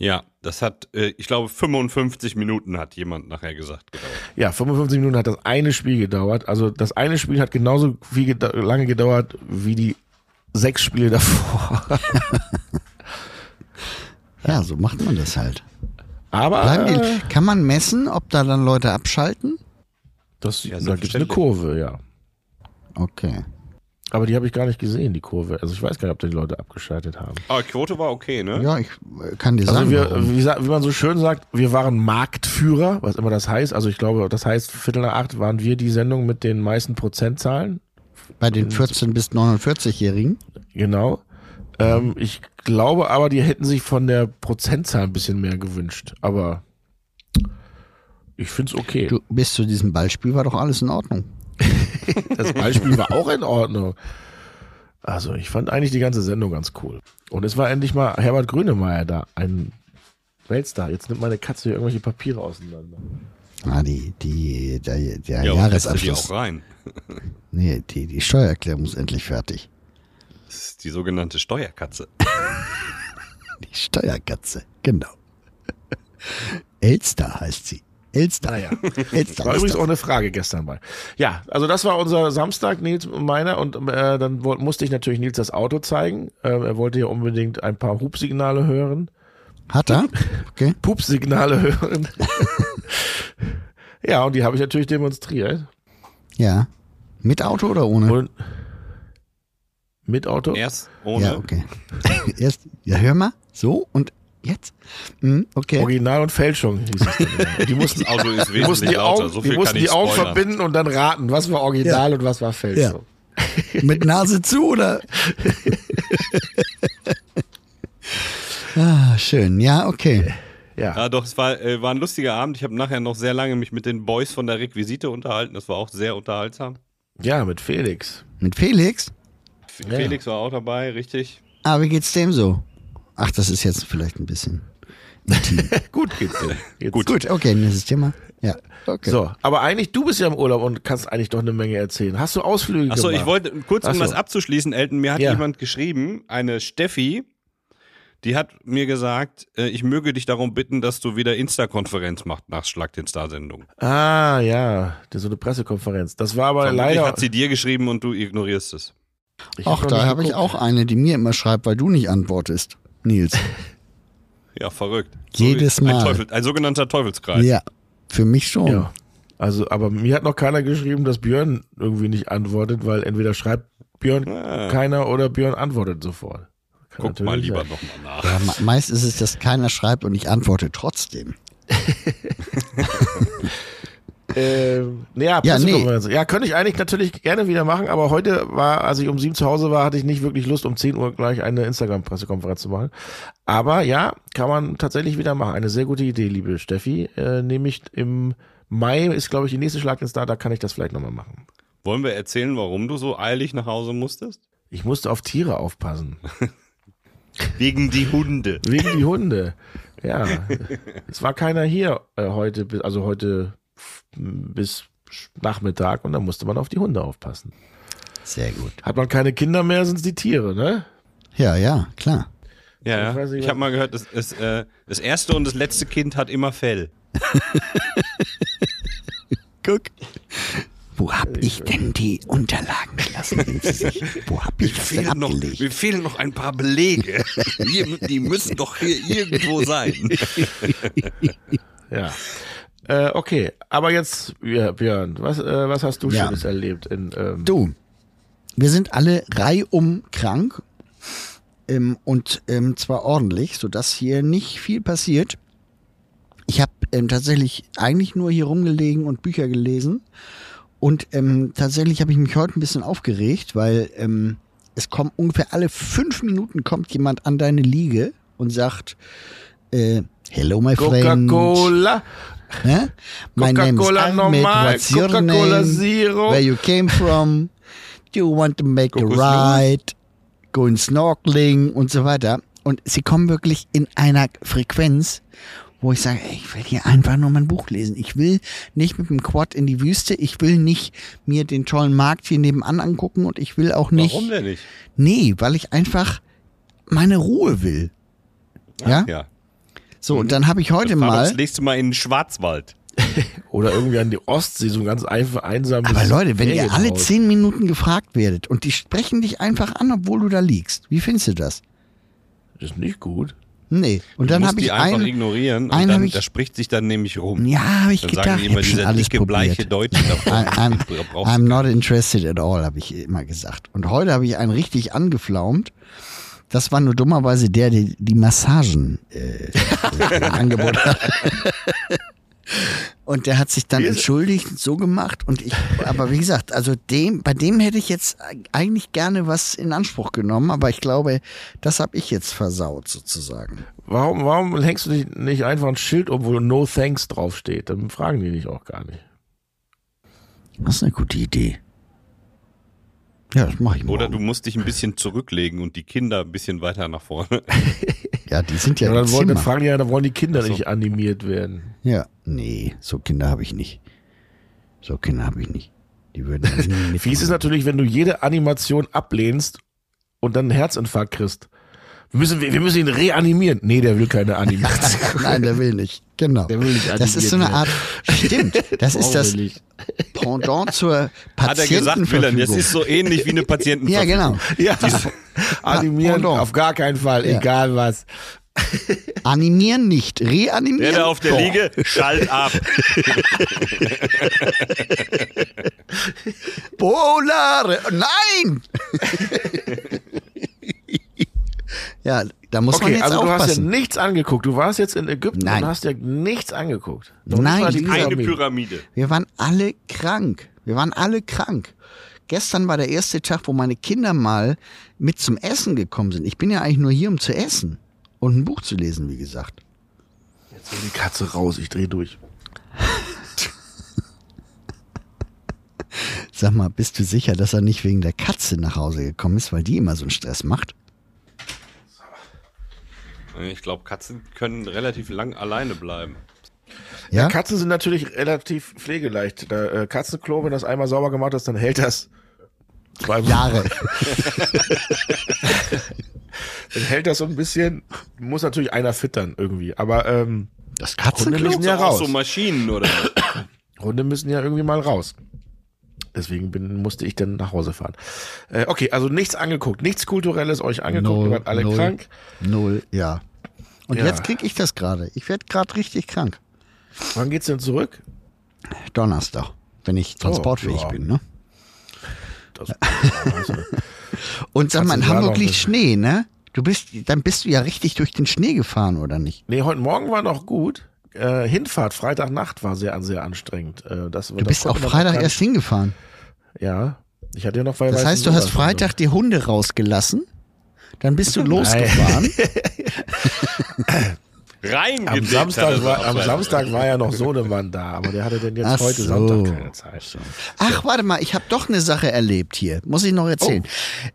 Ja, das hat, äh, ich glaube, 55 Minuten hat jemand nachher gesagt. Gedauert. Ja, 55 Minuten hat das eine Spiel gedauert. Also das eine Spiel hat genauso viel geda lange gedauert wie die sechs Spiele davor. Ja, so macht man das halt. Aber Bleiben äh, die, kann man messen, ob da dann Leute abschalten? das, Ja, da gibt's eine selbstverständlich. Kurve, ja. Okay. Aber die habe ich gar nicht gesehen, die Kurve. Also ich weiß gar nicht, ob da die Leute abgeschaltet haben. Aber Quote war okay, ne? Ja, ich äh, kann dir Also sagen, wir, wie, wie man so schön sagt, wir waren Marktführer, was immer das heißt. Also ich glaube, das heißt, Viertel nach acht waren wir die Sendung mit den meisten Prozentzahlen. bei den 14 bis 49-Jährigen. Genau. Ähm, ich glaube aber, die hätten sich von der Prozentzahl ein bisschen mehr gewünscht. Aber ich finde es okay. Du, bis zu diesem Ballspiel war doch alles in Ordnung. Das Beispiel war auch in Ordnung. Also ich fand eigentlich die ganze Sendung ganz cool. Und es war endlich mal Herbert Grönemeyer da, ein Weltstar. Jetzt nimmt meine Katze hier irgendwelche Papiere auseinander. Ah, die, die, der, der Ja, du die Jahresabschluss. auch rein. Nee, die, die Steuererklärung ist endlich fertig. Das ist die sogenannte Steuerkatze. Die Steuerkatze, genau. Elster heißt sie. Elster. Naja. Elster War ist übrigens auch eine Frage gestern bei. Ja, also das war unser Samstag, Nils und meiner. Und äh, dann musste ich natürlich Nils das Auto zeigen. Äh, er wollte ja unbedingt ein paar Hupsignale hören. Hat er? Okay. Pupsignale hören. ja, und die habe ich natürlich demonstriert. Ja. Mit Auto oder ohne? Und mit Auto. Erst ohne. Ja, okay. Erst, ja, hör mal. So und jetzt? Hm, okay. Original und Fälschung hieß es. Die mussten, Das Auto ist die mussten wesentlich die lauter. Augen, So die, mussten die Augen spoilern. verbinden und dann raten, was war Original und was war Fälschung. Mit Nase zu oder? ah, schön. Ja, okay. Ja. Ja, doch, es war, äh, war ein lustiger Abend. Ich habe nachher noch sehr lange mich mit den Boys von der Requisite unterhalten. Das war auch sehr unterhaltsam. ja, mit Felix. Mit Felix? F- Ja. Felix war auch dabei, richtig. Ah, wie geht's dem so? Ach, das ist jetzt vielleicht ein bisschen. Gut geht's dir. Gut, gut, okay, nächstes Thema. Ja, okay. So, aber eigentlich, du bist ja im Urlaub und kannst eigentlich doch eine Menge erzählen. Hast du Ausflüge Achso, gemacht? ich wollte kurz, um so. das abzuschließen, Elton, mir hat Ja. jemand geschrieben, eine Steffi, die hat mir gesagt, äh, ich möge dich darum bitten, dass du wieder Insta-Konferenz machst nach Schlag den Star-Sendung. Ah, ja, das ist so eine Pressekonferenz. Das war aber Vermutlich leider. hat sie dir geschrieben und du ignorierst es. Ich Ach, da habe ich auch eine, die mir immer schreibt, weil du nicht antwortest. Nils. Ja, verrückt. Jedes So Mal. Ein, Teufel, ein sogenannter Teufelskreis. Ja, für mich schon. Ja. Also, aber mir hat noch keiner geschrieben, dass Björn irgendwie nicht antwortet, weil entweder schreibt Björn Ah. keiner oder Björn antwortet sofort. Kann Guck mal lieber nochmal nach. Ja, me- meist ist es, dass keiner schreibt und ich antworte trotzdem. Ähm, ja, Ja, nee. Pressekonferenz. Ja, könnte ich eigentlich natürlich gerne wieder machen, aber heute war, als ich um sieben zu Hause war, hatte ich nicht wirklich Lust, um 10 Uhr gleich eine Instagram-Pressekonferenz zu machen. Aber ja, kann man tatsächlich wieder machen. Eine sehr gute Idee, liebe Steffi. Äh, nämlich im Mai ist, glaube ich, die nächste Schlag ins da, da kann ich das vielleicht nochmal machen. Wollen wir erzählen, warum du so eilig nach Hause musstest? Ich musste auf Tiere aufpassen. Wegen die Hunde. Wegen die Hunde. Ja, es war keiner hier äh, heute, also heute bis Nachmittag und dann musste man auf die Hunde aufpassen. Sehr gut. Hat man keine Kinder mehr, sind es die Tiere, ne? Ja, ja, klar. Ja, Ich Ich habe mal gehört, das, das, äh, das erste und das letzte Kind hat immer Fell. Guck. Wo hab ich denn die Unterlagen gelassen? Wo hab ich das denn abgelegt? mir fehlen noch ein paar Belege. Die müssen doch hier irgendwo sein. Ja. Äh, okay, aber jetzt, ja, Björn, was, äh, was hast du Ja. Schönes erlebt? In, ähm, Du, wir sind alle reihum krank ähm, und ähm, zwar ordentlich, sodass hier nicht viel passiert. Ich habe ähm, tatsächlich eigentlich nur hier rumgelegen und Bücher gelesen und ähm, tatsächlich habe ich mich heute ein bisschen aufgeregt, weil ähm, es kommt ungefähr alle fünf Minuten kommt jemand an deine Liege und sagt, äh, Hello my friend. Coca-Cola, Hä? My name is Ahmed. normal, What's your name? Zero. Where you came from? Do you want to make a ride? Going snorkeling und so weiter. Und sie kommen wirklich in einer Frequenz, wo ich sage, ey, ich will hier einfach nur mein Buch lesen. Ich will nicht mit dem Quad in die Wüste. Ich will nicht mir den tollen Markt hier nebenan angucken und ich will auch nicht. Warum denn nicht? Nee, weil ich einfach meine Ruhe will. Ja? Ja. So, und dann habe ich heute mal. das nächste Mal in den Schwarzwald. Oder irgendwie an die Ostsee, so ein ganz einfach einsames Aber Leute, wenn ihr alle zehn Minuten gefragt werdet und die sprechen dich einfach an, obwohl du da liegst, wie findest du das? Das ist nicht gut. Nee. Und Du dann musst habe ich die einfach einen, ignorieren und einen hab dann, ich- das spricht sich dann nämlich rum. ja, habe ich Dann gedacht, sagen die ich immer, dieser alles dicke, bleiche probiert. Deutsche davon. I- I'm, I'm du not interested at all, habe ich immer gesagt. Und heute habe ich einen richtig angeflaumt. Das war nur dummerweise der, der die Massagen äh, im Angebot hat. Und der hat sich dann entschuldigt, so gemacht. Und ich, aber wie gesagt, also dem, bei dem hätte ich jetzt eigentlich gerne was in Anspruch genommen, aber ich glaube, das habe ich jetzt versaut sozusagen. Warum, warum hängst du nicht, nicht einfach ein Schild um, wo No Thanks draufsteht? Dann fragen die dich auch gar nicht. Das ist eine gute Idee. Ja, das mache ich morgen. Oder du musst dich ein bisschen zurücklegen und die Kinder ein bisschen weiter nach vorne. ja, die sind ja, Ja, im dann, wollen, dann fragen die ja, dann wollen die Kinder so. nicht animiert werden. Ja, nee, so Kinder habe ich nicht. So Kinder habe ich nicht. Die würden. Fies ist natürlich, wenn du jede Animation ablehnst und dann einen Herzinfarkt kriegst. Wir müssen, wir müssen ihn reanimieren. Nee, der will keine Animation. Nein, der will nicht. Genau. Der will nicht das ist so eine Art. Stimmt. Das ist das. Pendant zur Hat er gesagt, Willen, das Patientenverfügung. ist so ähnlich wie eine Patientenverfügung. Ja, genau. Ja, animieren Pendant. auf gar keinen Fall, Ja. egal was. Animieren nicht, reanimieren. Der da auf der doch. Liege, schalt ab. Polare. Nein! Ja, da muss man Okay, jetzt also du hast ja aufpassen. nichts angeguckt. Du warst jetzt in Ägypten Nein. und hast ja nichts angeguckt. Noch Nein, Eine. Pyramide. Wir waren alle krank. Wir waren alle krank. Gestern war der erste Tag, wo meine Kinder mal mit zum Essen gekommen sind. Ich bin ja eigentlich nur hier, um zu essen und ein Buch zu lesen, wie gesagt. Jetzt will die Katze raus, ich dreh durch. Sag mal, bist du sicher, dass er nicht wegen der Katze nach Hause gekommen ist, weil die immer so einen Stress macht? Ich glaube, Katzen können relativ lang alleine bleiben. Ja? Katzen sind natürlich relativ pflegeleicht. Da, äh, Katzenklo, wenn das einmal sauber gemacht ist, dann hält das zwei Jahre. Dann hält das so ein bisschen. Muss natürlich einer füttern irgendwie. Aber ähm, Das Hunde Katzenklo? müssen ja Auch raus. so Maschinen oder Hunde müssen ja irgendwie mal raus. Deswegen bin, musste ich dann nach Hause fahren. Äh, okay, also nichts angeguckt, nichts Kulturelles euch angeguckt, ihr wart alle null, krank. Null, ja. Und Ja. jetzt krieg ich das gerade. Ich werde gerade richtig krank. Wann geht's denn zurück? Donnerstag, wenn ich transportfähig ja. bin, ne? Das, also, Und sag mal, in Hamburg liegt Schnee, ne? Du bist, dann bist du ja richtig durch den Schnee gefahren, oder nicht? nee, heute Morgen war noch gut. Äh, Hinfahrt, Freitagnacht war sehr, sehr anstrengend. Äh, das, Du bist auch Freitag erst hingefahren. Ja, ich hatte ja noch Das heißt, du hast Freitag die Hunde rausgelassen, dann bist du losgefahren. reingedippt. Am Samstag, war, so am Samstag war ja noch Sohnemann da, aber der hatte denn jetzt Ach heute so. Sonntag keine Zeit. Ach, warte mal, ich habe doch eine Sache erlebt hier. Muss ich noch erzählen.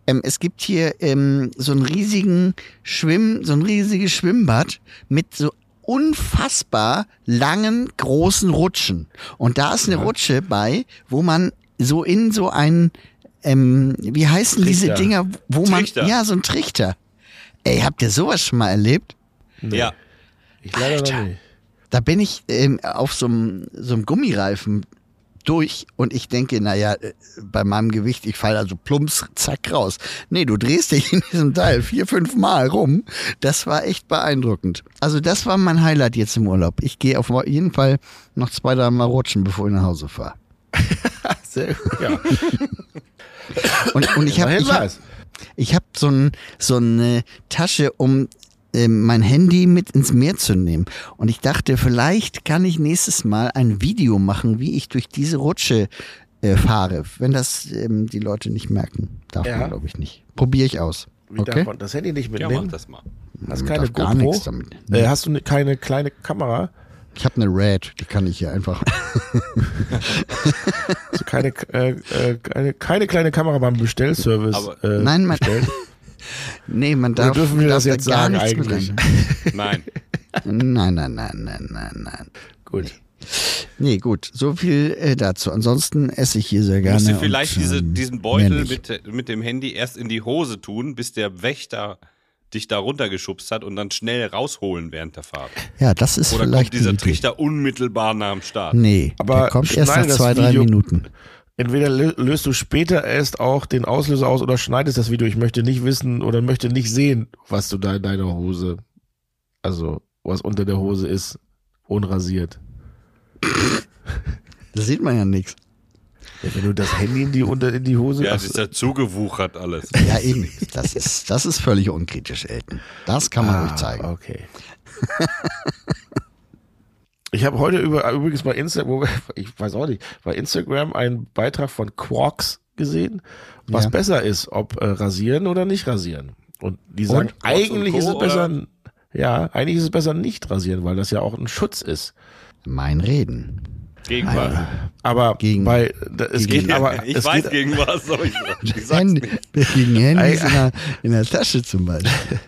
Ähm, es gibt hier ähm, so einen riesigen Schwimm, so ein riesiges Schwimmbad mit so unfassbar langen, großen Rutschen. Und da ist eine Rutsche bei, wo man so in so ein, ähm, wie heißen diese Trichter. Dinger, wo man, Trichter. ja, so ein Trichter. Ey, habt ihr sowas schon mal erlebt? Ja. Ich leider Alter. noch nicht. Da bin ich ähm, auf so einem so einem Gummireifen durch und ich denke, naja, äh, bei meinem Gewicht, ich falle also plumps, zack, raus. Nee, du drehst dich in diesem Teil vier, fünf Mal rum. Das war echt beeindruckend. Also das war mein Highlight jetzt im Urlaub. Ich gehe auf jeden Fall noch zwei, drei Mal rutschen, bevor ich nach Hause fahre. Sehr gut. Ja. Und, und ich habe ich hab, ich hab so, ein, so eine Tasche, um ähm, mein Handy mit ins Meer zu nehmen. Und ich dachte, vielleicht kann ich nächstes Mal ein Video machen, wie ich durch diese Rutsche äh, fahre. Wenn das ähm, die Leute nicht merken. Darf Ja. man, glaube ich, nicht. Probiere ich aus. Wie Okay? das Handy nicht Ja, mitnehmen? mach das mal. Hast keine GoPro? Äh, hast du ne, keine kleine Kamera? Ich habe eine Red, die kann ich hier einfach. Also keine, äh, äh, keine, keine kleine Kamera beim Bestellservice Aber- äh, Nein, man, bestellt? nee, man Oder darf. dürfen wir darf das jetzt da gar sagen eigentlich? Nein. Nein, nein, nein, nein, nein, nein. Gut. Nee, gut, so viel äh, dazu. Ansonsten esse ich hier sehr gerne. Musst du vielleicht und, diese, ähm, diesen Beutel mit, mit dem Handy erst in die Hose tun, bis der Wächter dich da runtergeschubst hat und dann schnell rausholen während der Fahrt. Ja, das ist Oder vielleicht kommt dieser Idee. Trichter unmittelbar nach dem Start? Nee, Aber der kommt erst nach zwei, drei Video- Minuten. Entweder lö- löst du später erst auch den Auslöser aus oder schneidest das Video. Ich möchte nicht wissen oder möchte nicht sehen, was du da in deiner Hose, also was unter der Hose ist, unrasiert. Da sieht man ja nichts. Ja, wenn du das Handy in die, unter, in die Hose Ja, das ist ja zugewuchert alles. Ja, eben. Das ist, das ist völlig unkritisch, Elton. Das kann man Ah, ruhig zeigen. Okay. Ich habe heute über, übrigens bei Instagram, ich weiß auch nicht, bei Instagram einen Beitrag von Quarks gesehen, was Ja. besser ist, ob äh, rasieren oder nicht rasieren. Und die sagen, Quarks eigentlich und ist es besser, oder? ja, eigentlich ist es besser nicht rasieren, weil das ja auch ein Schutz ist. Mein Reden. Gegenwart. Aber Gegen- bei, da, es gegen- geht, aber ich es weiß geht, gegen was, aber ich, ich Handy, nicht. gegen Handys in der, in der Tasche zum Beispiel.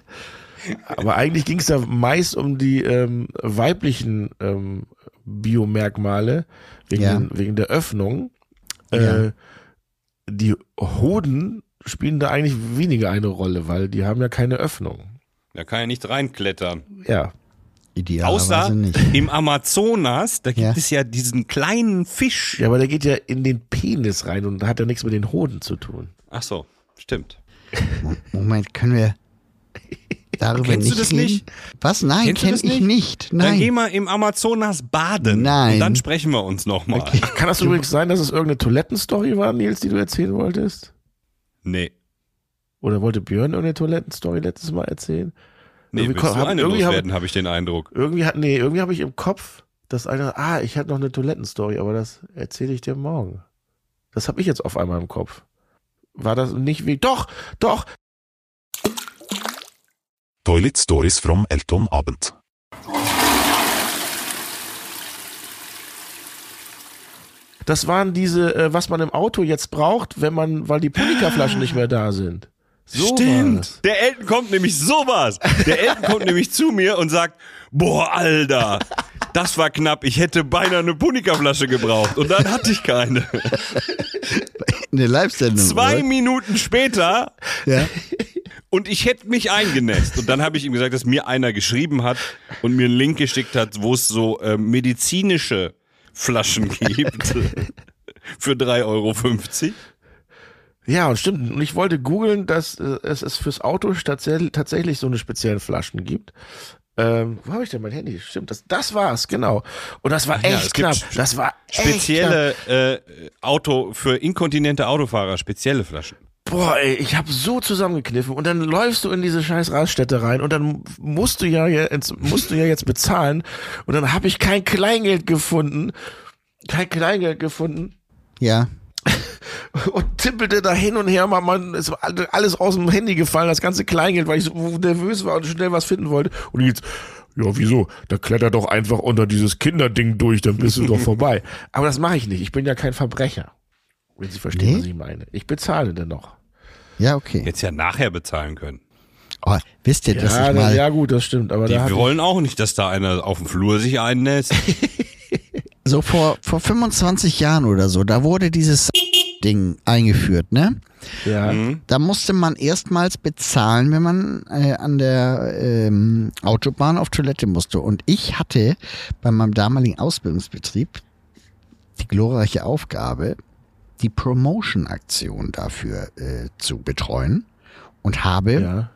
Aber eigentlich ging es da meist um die ähm, weiblichen ähm, Biomerkmale wegen, Ja. den, wegen der Öffnung. Äh, Ja. Die Hoden spielen da eigentlich weniger eine Rolle, weil die haben ja keine Öffnung. Da kann ja nicht reinklettern. Ja. Idealerweise Außer nicht. im Amazonas, da gibt Ja. es ja diesen kleinen Fisch. Ja, aber der geht ja in den Penis rein und hat ja nichts mit den Hoden zu tun. Ach so, stimmt. Moment, können wir darüber Kennst du nicht das reden? nicht? Was? Nein, Kennst du kenn das ich nicht? nicht. Dann geh Nein. mal im Amazonas baden. Nein. Und dann sprechen wir uns nochmal. Kann das übrigens sein, dass es irgendeine Toilettenstory war, Nils, die du erzählen wolltest? Nee. Oder wollte Björn irgendeine Toilettenstory letztes Mal erzählen? Nee, Irgendwie willst du hab- eine irgendwie hab- loswerden, habe ich den Eindruck. Irgendwie hat, nee, irgendwie habe ich im Kopf, dass einer, ah, ich hatte noch eine Toilettenstory, aber das erzähle ich dir morgen. Das habe ich jetzt auf einmal im Kopf. War das nicht wie, doch, doch, Toilet Stories from Elton Abend. das waren diese, äh, was man im Auto jetzt braucht, wenn man, weil die Punika-Flaschen nicht mehr da sind. So war das. Der Elton kommt nämlich sowas. Der Elton kommt nämlich zu mir und sagt, boah, Alter, das war knapp. Ich hätte beinahe eine Punika-Flasche gebraucht. Und dann hatte ich keine. Eine Live-Sendung. Zwei oder? Minuten später Ja. und ich hätte mich eingenässt. Und dann habe ich ihm gesagt, dass mir einer geschrieben hat und mir einen Link geschickt hat, wo es so äh, medizinische Flaschen gibt. Für 3,50 Euro. Ja, und stimmt. Und ich wollte googeln, dass äh, es, es fürs Auto tatsächlich, tatsächlich so eine speziellen Flaschen gibt. Ähm, wo habe ich denn mein Handy? Stimmt, das, das war's, genau. Und das war ja, echt es gibt knapp. Das war echt knapp. Spezielle äh, Auto für inkontinente Autofahrer, spezielle Flaschen. Boah, ey, ich hab so zusammengekniffen und dann läufst du in diese scheiß Raststätte rein und dann musst du ja jetzt, musst du ja jetzt bezahlen und dann habe ich kein Kleingeld gefunden, kein Kleingeld gefunden Ja. Und tippelte da hin und her, man ist alles aus dem Handy gefallen, das ganze Kleingeld, weil ich so nervös war und schnell was finden wollte und jetzt ja, wieso? Da kletter doch einfach unter dieses Kinderding durch, dann bist du doch vorbei. Aber das mache ich nicht. Ich bin ja kein Verbrecher. Wenn Sie verstehen, Nee? was ich meine. Ich bezahle dennoch. Ja, okay. Jetzt ja nachher bezahlen können. Aber wisst ihr, dass Ja, ich da- mal ja gut, das stimmt. Aber Die da hatte wollen auch nicht, dass da einer auf dem Flur sich einnässt. so vor, vor 25 Jahren oder so, da wurde dieses Ding eingeführt, ne? ja, Mhm. Da musste man erstmals bezahlen, wenn man äh, an der ähm, Autobahn auf Toilette musste. Und ich hatte bei meinem damaligen Ausbildungsbetrieb die glorreiche Aufgabe, die Promotion-Aktion dafür äh, zu betreuen und habe ja.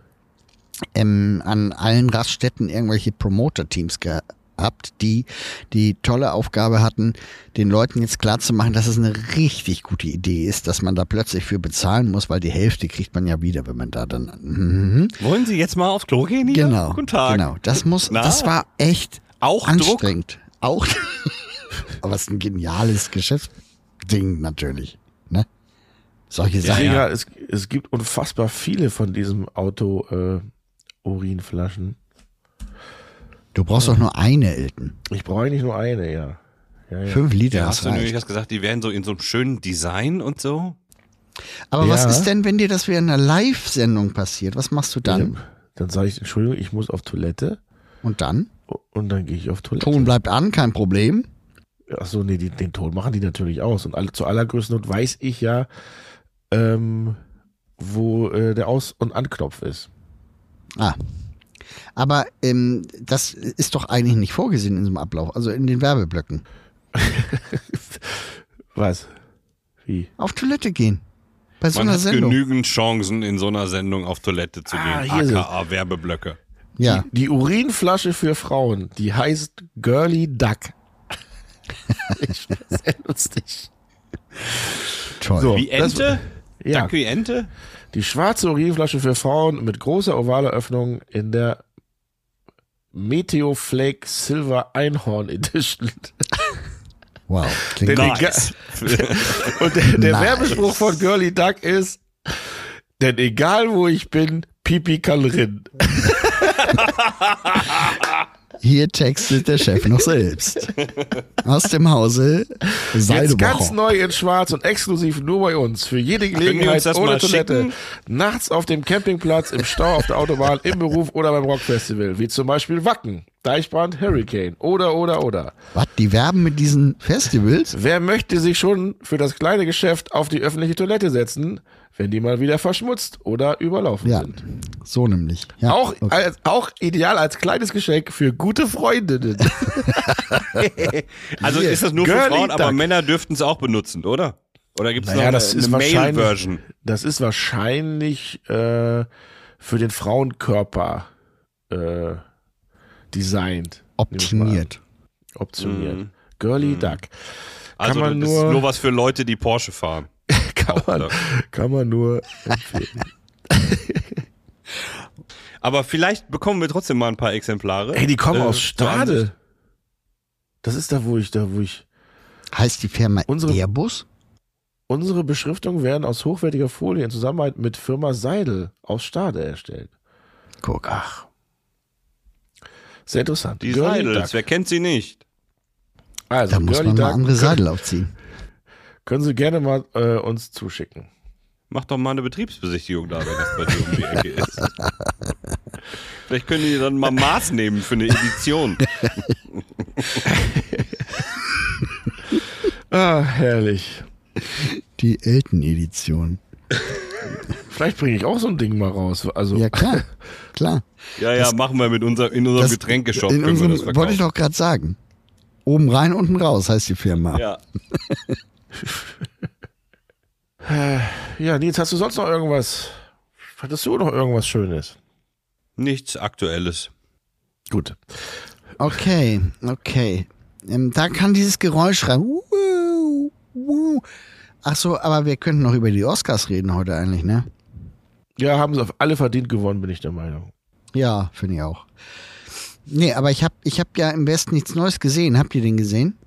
ähm, an allen Raststätten irgendwelche Promoter-Teams gehabt, die die tolle Aufgabe hatten, den Leuten jetzt klarzumachen, dass es eine richtig gute Idee ist, dass man da plötzlich für bezahlen muss, weil die Hälfte kriegt man ja wieder, wenn man da dann. Mhm. Wollen Sie jetzt mal aufs Klo gehen hier? Genau. Guten Tag. Genau. Das muss, Na? das war echt Auch Druck? anstrengend. Auch. Aber es ist ein geniales Geschäftsding natürlich. Ne? Solche Sachen. Digga, es, es gibt unfassbar viele von diesem Auto äh, Urinflaschen. Du brauchst doch nur eine, Elton. Ich brauche eigentlich nur eine, ja. ja, ja. Fünf Liter. Ja, hast du nämlich was gesagt, die wären so in so einem schönen Design und so? Aber was Ja. ist denn, wenn dir das während einer Live-Sendung passiert? Was machst du dann? Dann sage ich, Entschuldigung, ich muss auf Toilette. Und dann? Und dann gehe ich auf Toilette. Ton bleibt an, kein Problem. Ach so, nee, die, den Ton machen die natürlich aus. Und alle, zu allergrößten Not weiß ich ja, ähm, wo äh, der Aus- und Anknopf ist. Ah. Aber ähm, das ist doch eigentlich nicht vorgesehen in so einem Ablauf, also in den Werbeblöcken. Was? Wie? Auf Toilette gehen. Bei so Man einer hat Sendung. genügend Chancen, in so einer Sendung auf Toilette zu Ah, gehen. AKA Werbeblöcke. Ja. Die, die Urinflasche für Frauen, die heißt Girly Duck. ich sehr lustig. Toll. So. Wie das- Ente? Ja. Duck wie Ente? Die schwarze Urinflasche für Frauen mit großer ovaler Öffnung in der Meteo Flake Silver Einhorn Edition. Wow. Klingt Nice. Und der, der Nice. Werbespruch von Girly Duck ist, denn egal wo ich bin, Pipi kann rinnen. Hier textet der Chef noch selbst. Aus dem Hause Jetzt ganz Seidebacher. neu in schwarz und exklusiv nur bei uns. Für jede Gelegenheit das ohne Toilette. schicken? Nachts auf dem Campingplatz, im Stau auf der Autobahn, im Beruf oder beim Rockfestival. Wie zum Beispiel Wacken, Deichbrand, Hurricane oder, oder, oder. Was, die werben mit diesen Festivals? Wer möchte sich schon für das kleine Geschäft auf die öffentliche Toilette setzen, wenn die mal wieder verschmutzt oder überlaufen Ja, sind? so nämlich. Ja, Auch, okay. als, auch ideal als kleines Geschenk für gute Freundinnen. Also ist das nur für Girly Frauen, aber Duck. Männer dürften es auch benutzen, oder? Oder gibt es Naja, noch das eine, eine Male-Version? Das ist wahrscheinlich äh, für den Frauenkörper äh, designt. Optimiert. Optioniert. Mhm. Girly Duck. Also man das nur- ist nur was für Leute, die Porsche fahren. Kann man, kann man nur empfehlen. Aber vielleicht bekommen wir trotzdem mal ein paar Exemplare. Ey, die kommen Äh, aus. Stade. Das ist da, wo ich, da, wo ich. Heißt die Firma Unsere- Airbus? Unsere Beschriftungen werden aus hochwertiger Folie in Zusammenarbeit mit Firma Seidel aus Stade erstellt. Guck. Ach. Sehr interessant. Die Girly Seidels, Duck. wer kennt sie nicht? Also, Da muss man mal Duck andere können, Seidel aufziehen. Können Sie gerne mal äh, uns zuschicken. Mach doch mal eine Betriebsbesichtigung da, wenn das bei dir um die Ecke ist. Vielleicht können die dann mal Maß nehmen für eine Edition. Ah, herrlich. Die Elton-Edition. Vielleicht bringe ich auch so ein Ding mal raus. Also, Ja, klar. klar. Ja, ja, machen wir mit unser, in unserem Das- Getränkeshop. In können wir das unserem, wollte ich doch gerade sagen. Oben rein, unten raus heißt die Firma. Ja. Ja, Nils, hast du sonst noch irgendwas? Hattest du noch irgendwas Schönes? Nichts Aktuelles. Gut. Okay, okay. Ähm, da kann dieses Geräusch rein. Ach so, aber wir könnten noch über die Oscars reden heute eigentlich, ne? Ja, haben sie auf alle verdient gewonnen, bin ich der Meinung. Ja, finde ich auch. Nee, aber ich habe ich hab ja im Westen nichts Neues gesehen. Habt ihr den gesehen?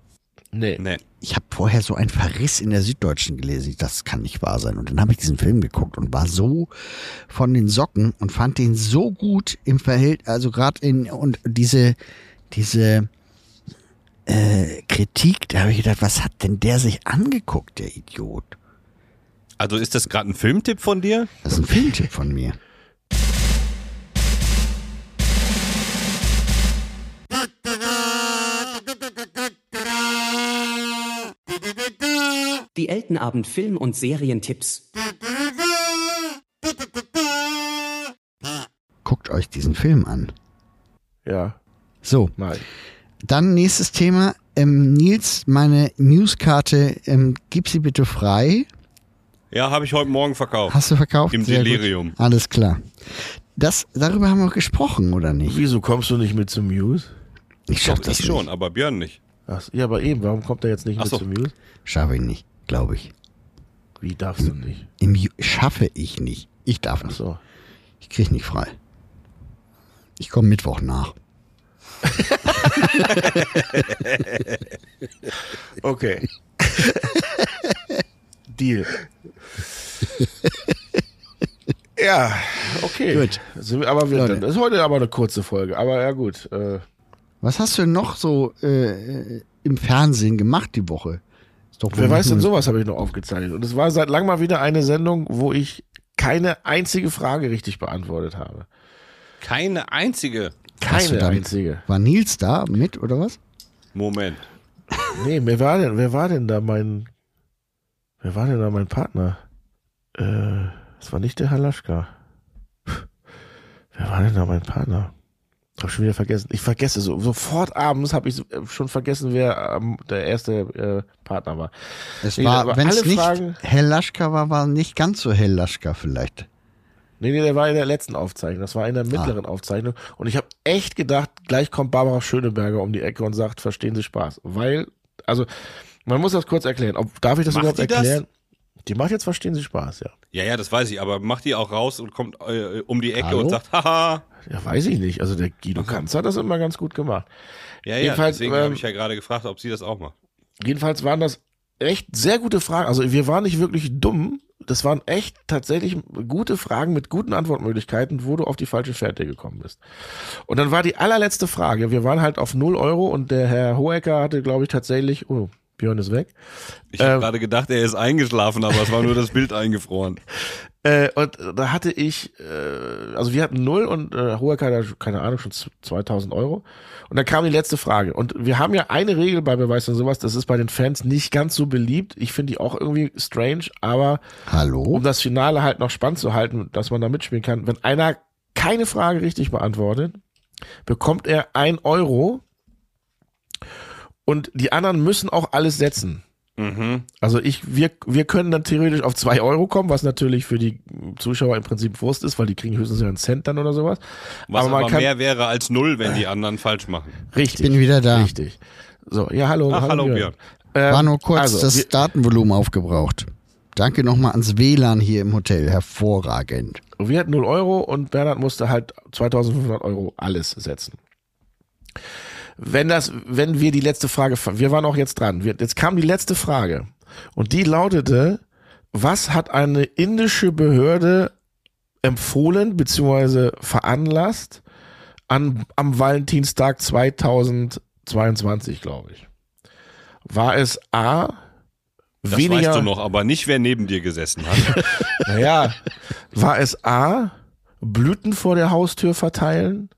Nee. Nee. Ich habe vorher so einen Verriss in der Süddeutschen gelesen. Das kann nicht wahr sein. Und dann habe ich diesen Film geguckt und war so von den Socken und fand den so gut im Verhältnis, also gerade in und diese diese äh, Kritik, da habe ich gedacht, was hat denn der sich angeguckt, der Idiot? Also ist das gerade ein Filmtipp von dir? Das ist ein Filmtipp von mir. Die Eltenabend Film- und Serientipps. Guckt euch diesen Film an. Ja, So, nein. dann nächstes Thema. Ähm, Nils, meine Newskarte, ähm, gib sie bitte frei. Ja, habe ich heute Morgen verkauft. Hast du verkauft? Im Sehr gut. Delirium. Alles klar. Das, darüber haben wir gesprochen, oder nicht? Wieso kommst du nicht mit zum Muse? Ich schaff Doch, das ich schon, aber Björn nicht. Ach, ja, aber eben, warum kommt er jetzt nicht Ach mit so. zum Muse? Schaffe ich nicht, glaube ich. Wie darfst du nicht? Im Ju schaffe ich nicht. Ich darf Ach nicht. so. Ich krieg nicht frei. Ich komme Mittwoch nach. Okay. Deal. ja, okay. Gut. Aber wir, Leute. das ist heute aber eine kurze Folge. Aber ja gut. Äh, Was hast du denn noch so äh, im Fernsehen gemacht die Woche? Doch wer weiß denn sowas habe ich noch aufgezeichnet. Und es war seit langem mal wieder eine Sendung, wo ich keine einzige Frage richtig beantwortet habe. Keine einzige. Keine einzige. War Nils da mit oder was? Moment. Nee, wer war denn, wer war denn da mein, wer war denn da mein Partner? Äh, das war nicht der Halaschka. Wer war denn da mein Partner? Hab schon wieder vergessen. Ich vergesse so, sofort abends habe ich äh, schon vergessen, wer ähm, der erste äh, Partner war. Es Nee, war, wenn es nicht Fragen- Hellaschka war, war nicht ganz so Hellaschka vielleicht. Nee, nee, der war in der letzten Aufzeichnung. Das war in der mittleren Aufzeichnung. Und ich habe echt gedacht, gleich kommt Barbara Schöneberger um die Ecke und sagt, verstehen Sie Spaß. Weil, also, man muss das kurz erklären. Ob, darf ich das Macht überhaupt die das? Die macht jetzt Verstehen Sie Spaß, ja. Ja, ja, das weiß ich, aber macht die auch raus und kommt äh, um die Ecke Hallo? und sagt, haha. Ja, weiß ich nicht. Also der Guido Kanz hat das immer ganz gut gemacht. Ja, ja, Jedenfalls, deswegen ähm, habe ich ja gerade gefragt, ob sie das auch macht. Jedenfalls waren das echt sehr gute Fragen. Also wir waren nicht wirklich dumm. Das waren echt tatsächlich gute Fragen mit guten Antwortmöglichkeiten, wo du auf die falsche Fährte gekommen bist. Und dann war die allerletzte Frage. Wir waren halt auf 0 Euro und der Herr Hohecker hatte, glaube ich, tatsächlich, oh, Björn ist weg. Ich habe ähm, gerade gedacht, er ist eingeschlafen, aber es war nur das Bild eingefroren. Äh, und da hatte ich, äh, also wir hatten null und äh, Hohecker hatte, keine Ahnung, schon z- 2000 Euro. Und dann kam die letzte Frage. Und wir haben ja eine Regel bei Beweis und sowas, das ist bei den Fans nicht ganz so beliebt. Ich finde die auch irgendwie strange, aber Hallo? um das Finale halt noch spannend zu halten, dass man da mitspielen kann, wenn einer keine Frage richtig beantwortet, bekommt er ein Euro und die anderen müssen auch alles setzen. Mhm. Also ich, wir, wir können dann theoretisch auf zwei Euro kommen, was natürlich für die Zuschauer im Prinzip Wurst ist, weil die kriegen höchstens ja einen Cent dann oder sowas. Was Aber aber, man kann- mehr wäre als null, wenn die anderen falsch machen. Richtig. bin wieder da. Richtig. So, ja, hallo. Ach, hallo, Björn. Ähm, War nur kurz also, das wir, Datenvolumen aufgebraucht. Danke nochmal ans WLAN hier im Hotel. Hervorragend. wir hatten 0 Euro und Bernhard musste halt 2500 Euro alles setzen. Wenn das, wenn wir die letzte Frage, wir waren auch jetzt dran. Wir, jetzt kam die letzte Frage und die lautete, was hat eine indische Behörde empfohlen bzw. veranlasst an, am Valentinstag 2022, glaube ich? War es A, Das weniger, weißt du noch, aber nicht, wer neben dir gesessen hat. naja, war es A, Blüten vor der Haustür verteilen?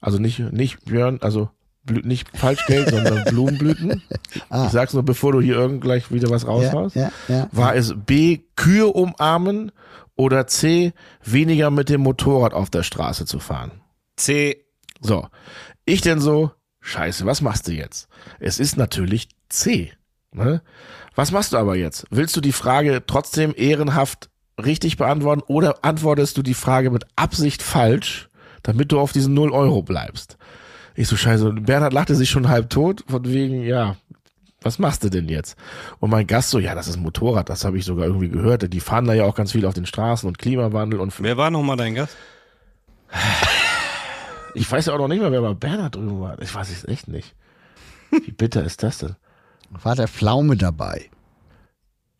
Also nicht, nicht Björn, also Blü nicht Falschgeld, sondern Blumenblüten. Ah. Ich sag's nur, bevor du hier irgend gleich wieder was Ja, raushaust. ja, ja. War es B, Kühe umarmen oder C, weniger mit dem Motorrad auf der Straße zu fahren? C. So. Ich denn so, scheiße, was machst du jetzt? Es ist natürlich C. Ne? Was machst du aber jetzt? Willst du die Frage trotzdem ehrenhaft richtig beantworten oder antwortest du die Frage mit Absicht falsch, damit du auf diesen 0 Euro bleibst? Ich so, scheiße. Und Bernhard lachte sich schon halb tot, von wegen, ja, was machst du denn jetzt? Und mein Gast so, ja, das ist ein Motorrad, das habe ich sogar irgendwie gehört. Die fahren da ja auch ganz viel auf den Straßen und Klimawandel und Wer war nochmal dein Gast? Ich weiß ja auch noch nicht mal, wer bei Bernhard drüben war. Ich weiß es echt nicht. Wie bitter ist das denn? War der Pflaume dabei?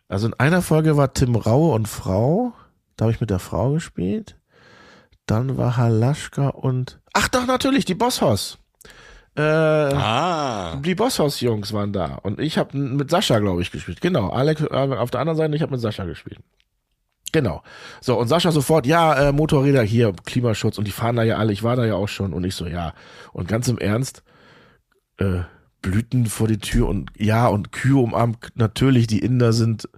Also in einer Folge war Tim Raue und Frau. Da habe ich mit der Frau gespielt. Dann war Halaschka und. Ach doch, natürlich, die Bosshaus. Äh, Ah. die Bosshaus-Jungs waren da. Und ich habe mit Sascha, glaube ich, gespielt. Genau. Alex äh, auf der anderen Seite, ich habe mit Sascha gespielt. Genau. So, und Sascha sofort, ja, äh, Motorräder hier, Klimaschutz und die fahren da ja alle, ich war da ja auch schon und ich so, ja. Und ganz im Ernst, äh, Blüten vor die Tür und ja, und Kühe umarmt. Natürlich, die Inder sind,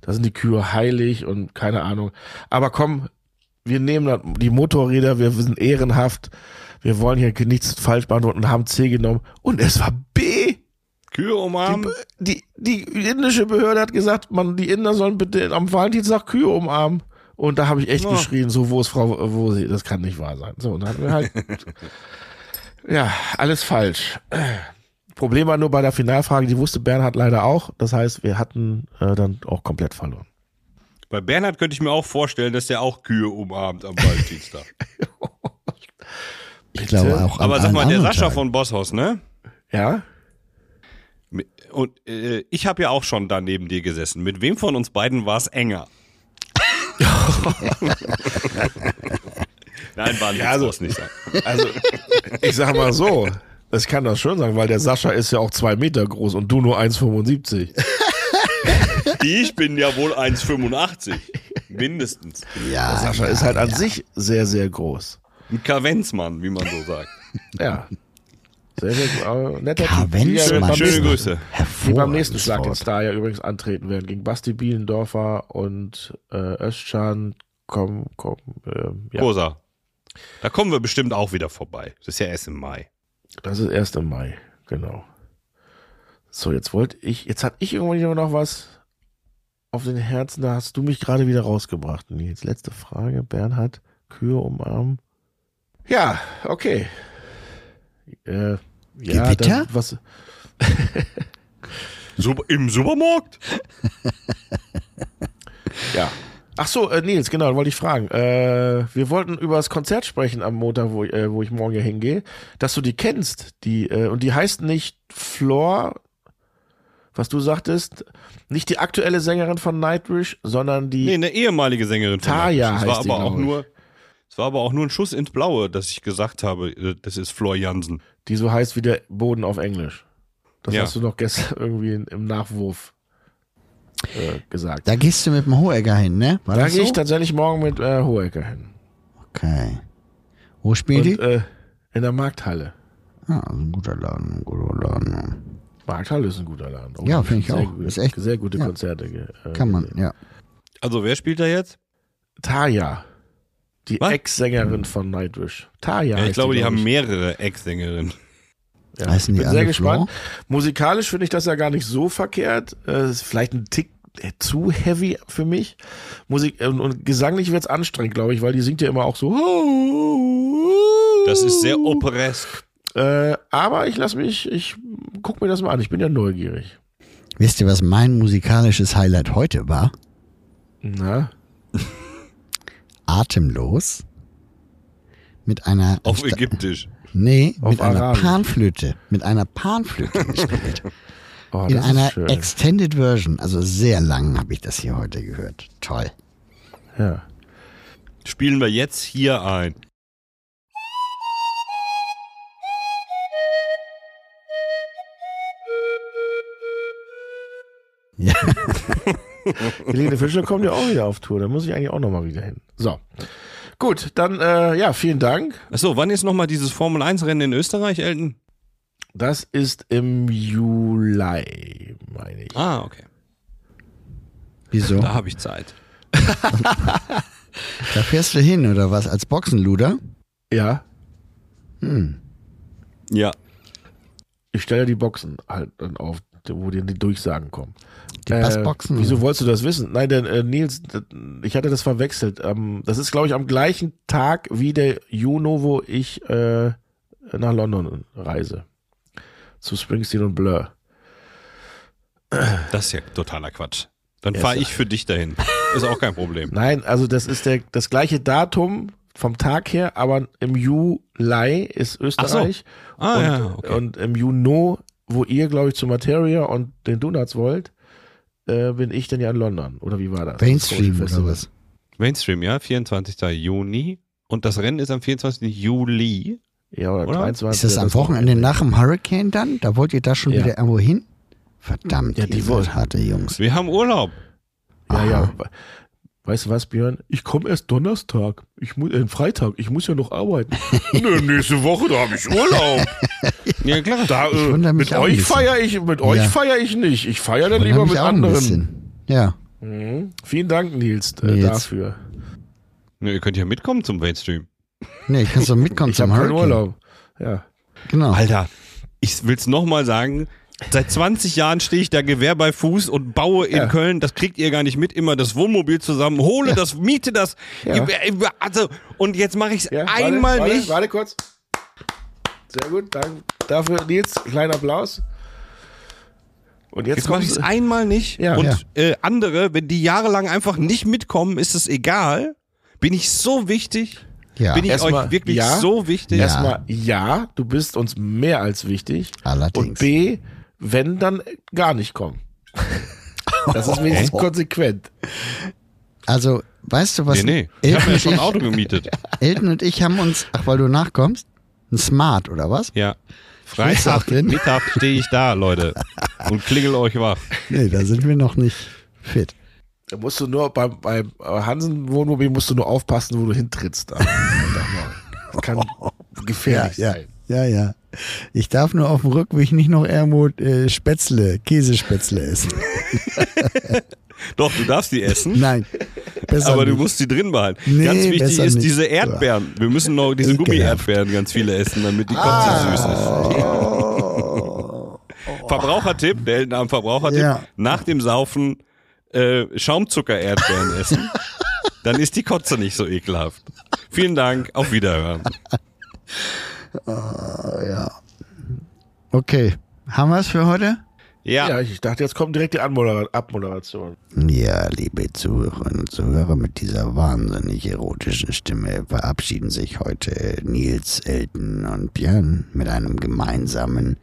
da sind die Kühe heilig und keine Ahnung. Aber komm, wir nehmen die Motorräder, wir sind ehrenhaft. Wir wollen hier nichts falsch beantworten und haben C genommen. Und es war B. Kühe umarmen. Die, die, die indische Behörde hat gesagt, man, die Inder sollen bitte am Valentinstag Kühe umarmen. Und da habe ich echt Ja. geschrien, so wo ist Frau, wo sie, das kann nicht wahr sein. So, und dann hatten wir halt, ja, alles falsch. Problem war nur bei der Finalfrage, die wusste Bernhard leider auch. Das heißt, wir hatten äh, dann auch komplett verloren. Bei Bernhard könnte ich mir auch vorstellen, dass der auch Kühe umarmt am Valentinstag. Ich glaube auch. an Aber sag mal, der Sascha Tagen. von Bosshaus, ne? Ja? Und äh, ich habe ja auch schon da neben dir gesessen. Mit wem von uns beiden war es enger? Nein, war Witz, Ja, also- nicht sagen. Also, ich sag mal so, ich kann das schon sagen, weil der Sascha ist ja auch zwei Meter groß und du nur 1,75. Ich bin ja wohl 1,85. Mindestens. Ja, Der Sascha ja, ist halt an ja. sich sehr, sehr groß. Ein Kavenzmann, wie man so sagt. Ja. Sehr, sehr äh, netter Typ. Kavenzmann. Schöne nächsten- Grüße. Die beim nächsten Schlag den. Star ja übrigens antreten werden. Gegen Basti Bielendorfer und äh, Özcan komm, komm, ähm, ja. Rosa. Da kommen wir bestimmt auch wieder vorbei. Das ist ja erst im Mai. Das ist erst im Mai, genau. So, jetzt wollte ich, jetzt hatte ich irgendwie noch was auf den Herzen, da hast du mich gerade wieder rausgebracht. Nils, letzte Frage, Bernhard, Kühe umarmen. Ja, okay. Äh, ja, Gewitter? Das, was, Super, Im Supermarkt? ja. Ach so, äh, Nils, genau, wollte ich fragen. Äh, wir wollten über das Konzert sprechen am Montag, wo, äh, wo ich morgen hier hingehe, dass du die kennst. Die, äh, und die heißt nicht Floor, was du sagtest, nicht die aktuelle Sängerin von Nightwish, sondern die Nee, eine ehemalige Sängerin von Taya Nightwish. Es war heißt die, aber auch nur Es war aber auch nur ein Schuss ins Blaue, dass ich gesagt habe, äh, das ist Flor Jansen. die so heißt wie der Boden auf Englisch. Das Ja. hast du doch gestern irgendwie im Nachwurf äh, gesagt. Da gehst du mit dem Hohegger hin, ne? War Da das gehe so? ich tatsächlich morgen mit äh, Hohecker hin. Okay. Wo spielt Und die? äh, in der Markthalle. Ah, also ein guter Laden, ein guter Laden. Markthalle ist ein guter Laden. Oh, Ja, finde ich sehr auch. Gute, Ist echt- sehr gute ja. Konzerte. Äh, Kann man, ja. Also wer spielt da jetzt? Taya. Die? Ex-Sängerin von Nightwish. Taya. Ja, ich heißt glaube, die glaub haben ich. mehrere Ex-Sängerinnen. Ja. Heißen die Bin sehr gespannt. Flo? Musikalisch finde ich das ja gar nicht so verkehrt. Äh, ist vielleicht ein Tick äh, zu heavy für mich. Musik äh, und, und gesanglich wird's anstrengend, glaube ich, weil die singt ja immer auch so. Das ist sehr operesk. Äh, aber ich lass mich, ich guck mir das mal an. Ich bin ja neugierig. Wisst ihr, was mein musikalisches Highlight heute war? Na, Atemlos. Mit einer. Auf Ägyptisch. Nee, Auf mit einer Arabisch. Panflöte. Mit einer Panflöte gespielt. oh, In einer. Extended Version. Also sehr lang habe ich das hier heute gehört. Toll. ja. Spielen wir jetzt hier ein. Ja. Helene Fischer kommt ja auch wieder auf Tour. Da muss ich eigentlich auch nochmal wieder hin. So. Gut, dann, äh, ja, vielen Dank. Achso, wann ist nochmal dieses Formel 1 Rennen in Österreich, Elton? Das ist im Juli, meine ich. Ah, okay. Wieso? Da habe ich Zeit. Da fährst du hin oder was? Als Boxenluder? Ja, Hm. Ja. ich stelle die Boxen halt dann auf, wo die, die Durchsagen kommen. Die Bassboxen? Wieso wolltest du das wissen? Nein, denn äh, Nils, ich hatte das verwechselt. Ähm, das ist, glaube ich, am gleichen Tag wie der Juno, wo ich äh, nach London reise. Zu Springsteen und Blur. Das ist ja totaler Quatsch. Dann fahre ich für dich dahin. Ist auch kein Problem. Nein, also das ist der, das gleiche Datum vom Tag her, aber im Juli ist Österreich. Ah, und, ja, okay. und im Juno, wo ihr, glaube ich, zu Materia und den Donuts wollt, äh, bin ich dann ja in London. Oder wie war das? Mainstream Das oder was? Mainstream, ja, 24. Juni. Und das Rennen ist am 24. Juli. Ja, oder, Oder? 23. Ist das am Wochenende nach dem Hurricane dann? Da wollt ihr da schon Ja. wieder irgendwo hin? Verdammt, Ja, ihr die wollen- harte Jungs. Wir haben Urlaub. Ja, ja. Aha. Wa- weißt du was, Björn? Ich komme erst Donnerstag. Ich muss, äh, Freitag. Ich muss ja noch arbeiten. Nö, nächste Woche, da habe ich Urlaub. Ja, klar. Da, äh, mit euch feiere ich, mit euch Ja. feiere ich nicht. Ich feiere dann lieber mit anderen. Ja. Mhm. Vielen Dank, Nils, äh, Nils. dafür. Ne, ihr könnt ja mitkommen zum Mainstream. Nee, kannst du mitkommen Ich habe zum keinen Hurricane. Urlaub. Ja. Genau. Alter, ich will's nochmal sagen. Seit 20 Jahren stehe ich da Gewehr bei Fuß und baue in Ja. Köln, das kriegt ihr gar nicht mit, immer das Wohnmobil zusammen, hole das, miete das. Ja. Also, und jetzt mache ich es ja einmal warte, nicht. Warte, warte kurz. Sehr gut, danke dafür, Nils. Kleiner Applaus. Und jetzt, Jetzt mache ich es einmal nicht. Ja. und Ja. Äh, andere, wenn die jahrelang einfach nicht mitkommen, ist es egal. Bin ich so wichtig? Ja. Bin ich Erstmal euch wirklich ja. so wichtig? Ja. Erstmal, ja, du bist uns mehr als wichtig. Allerdings. Und B, wenn, dann gar nicht kommen. Das ist wenigstens konsequent. Also, weißt du was? Nee, nee. Ich habe Elton, mir und schon ein ich, Auto gemietet. Elton und ich haben uns, ach, weil du nachkommst, ein Smart oder was? Ja. Freitag? Mittag stehe ich da, Leute. Und klingel euch wach. Nee, da sind wir noch nicht fit. Da musst du nur beim, beim Hansen Wohnmobil musst du nur aufpassen, wo du hintrittst. Da. Das kann gefährlich ja, sein. ja, ja. Ich darf nur auf dem Rückweg nicht noch irgendwo äh, Spätzle, Käsespätzle essen. Doch, du darfst die essen. Nein, Aber du nicht. musst sie drin behalten. Nee, ganz wichtig ist nicht. diese Erdbeeren. Wir müssen noch diese. Gummi-Erdbeeren ganz viele essen, damit die Kotze Ah. süß ist. Verbrauchertipp, der Elternabend Verbrauchertipp. Ja. Nach dem Saufen äh, Schaumzucker-Erdbeeren essen. Dann ist die Kotze nicht so ekelhaft. Vielen Dank, auf Wiederhören. Okay, haben wir es für heute? Ja, Ja, ich dachte, jetzt kommt direkt die Abmoderation. Ja, liebe Zuhörerinnen und Zuhörer, mit dieser wahnsinnig erotischen Stimme verabschieden sich heute Nils, Elton und Björn mit einem gemeinsamen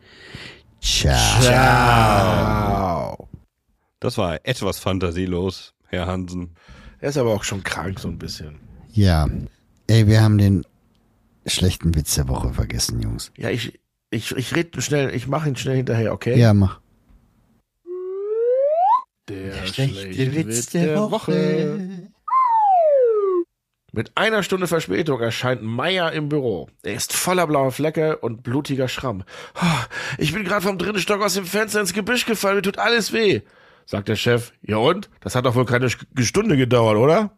Ciao. Ciao. das war etwas fantasielos, Herr Hansen. Er ist aber auch schon krank, so ein bisschen. Ja, ey, wir haben den schlechten Witz der Woche vergessen, Jungs. Ja, ich, ich, ich rede schnell, ich mache ihn schnell hinterher, okay? Ja, mach. Der schlechte Witz der Woche. Mit einer Stunde Verspätung erscheint Meier im Büro. Er ist voller blauer Flecke und blutiger Schramm. "Ah, Ich bin gerade vom dritten Stock aus dem Fenster ins Gebüsch gefallen, mir tut alles weh, sagt der Chef. Ja und? Das hat doch wohl keine Stunde gedauert, oder?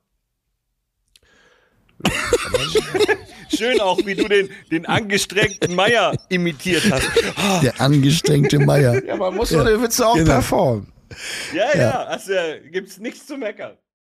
Schön auch, wie du den, den angestrengten Meier imitiert hast. Der angestrengte Meier. Ja, man muss so eine Witze auch genau. performen. Ja, ja, also, gibt's nichts zu meckern.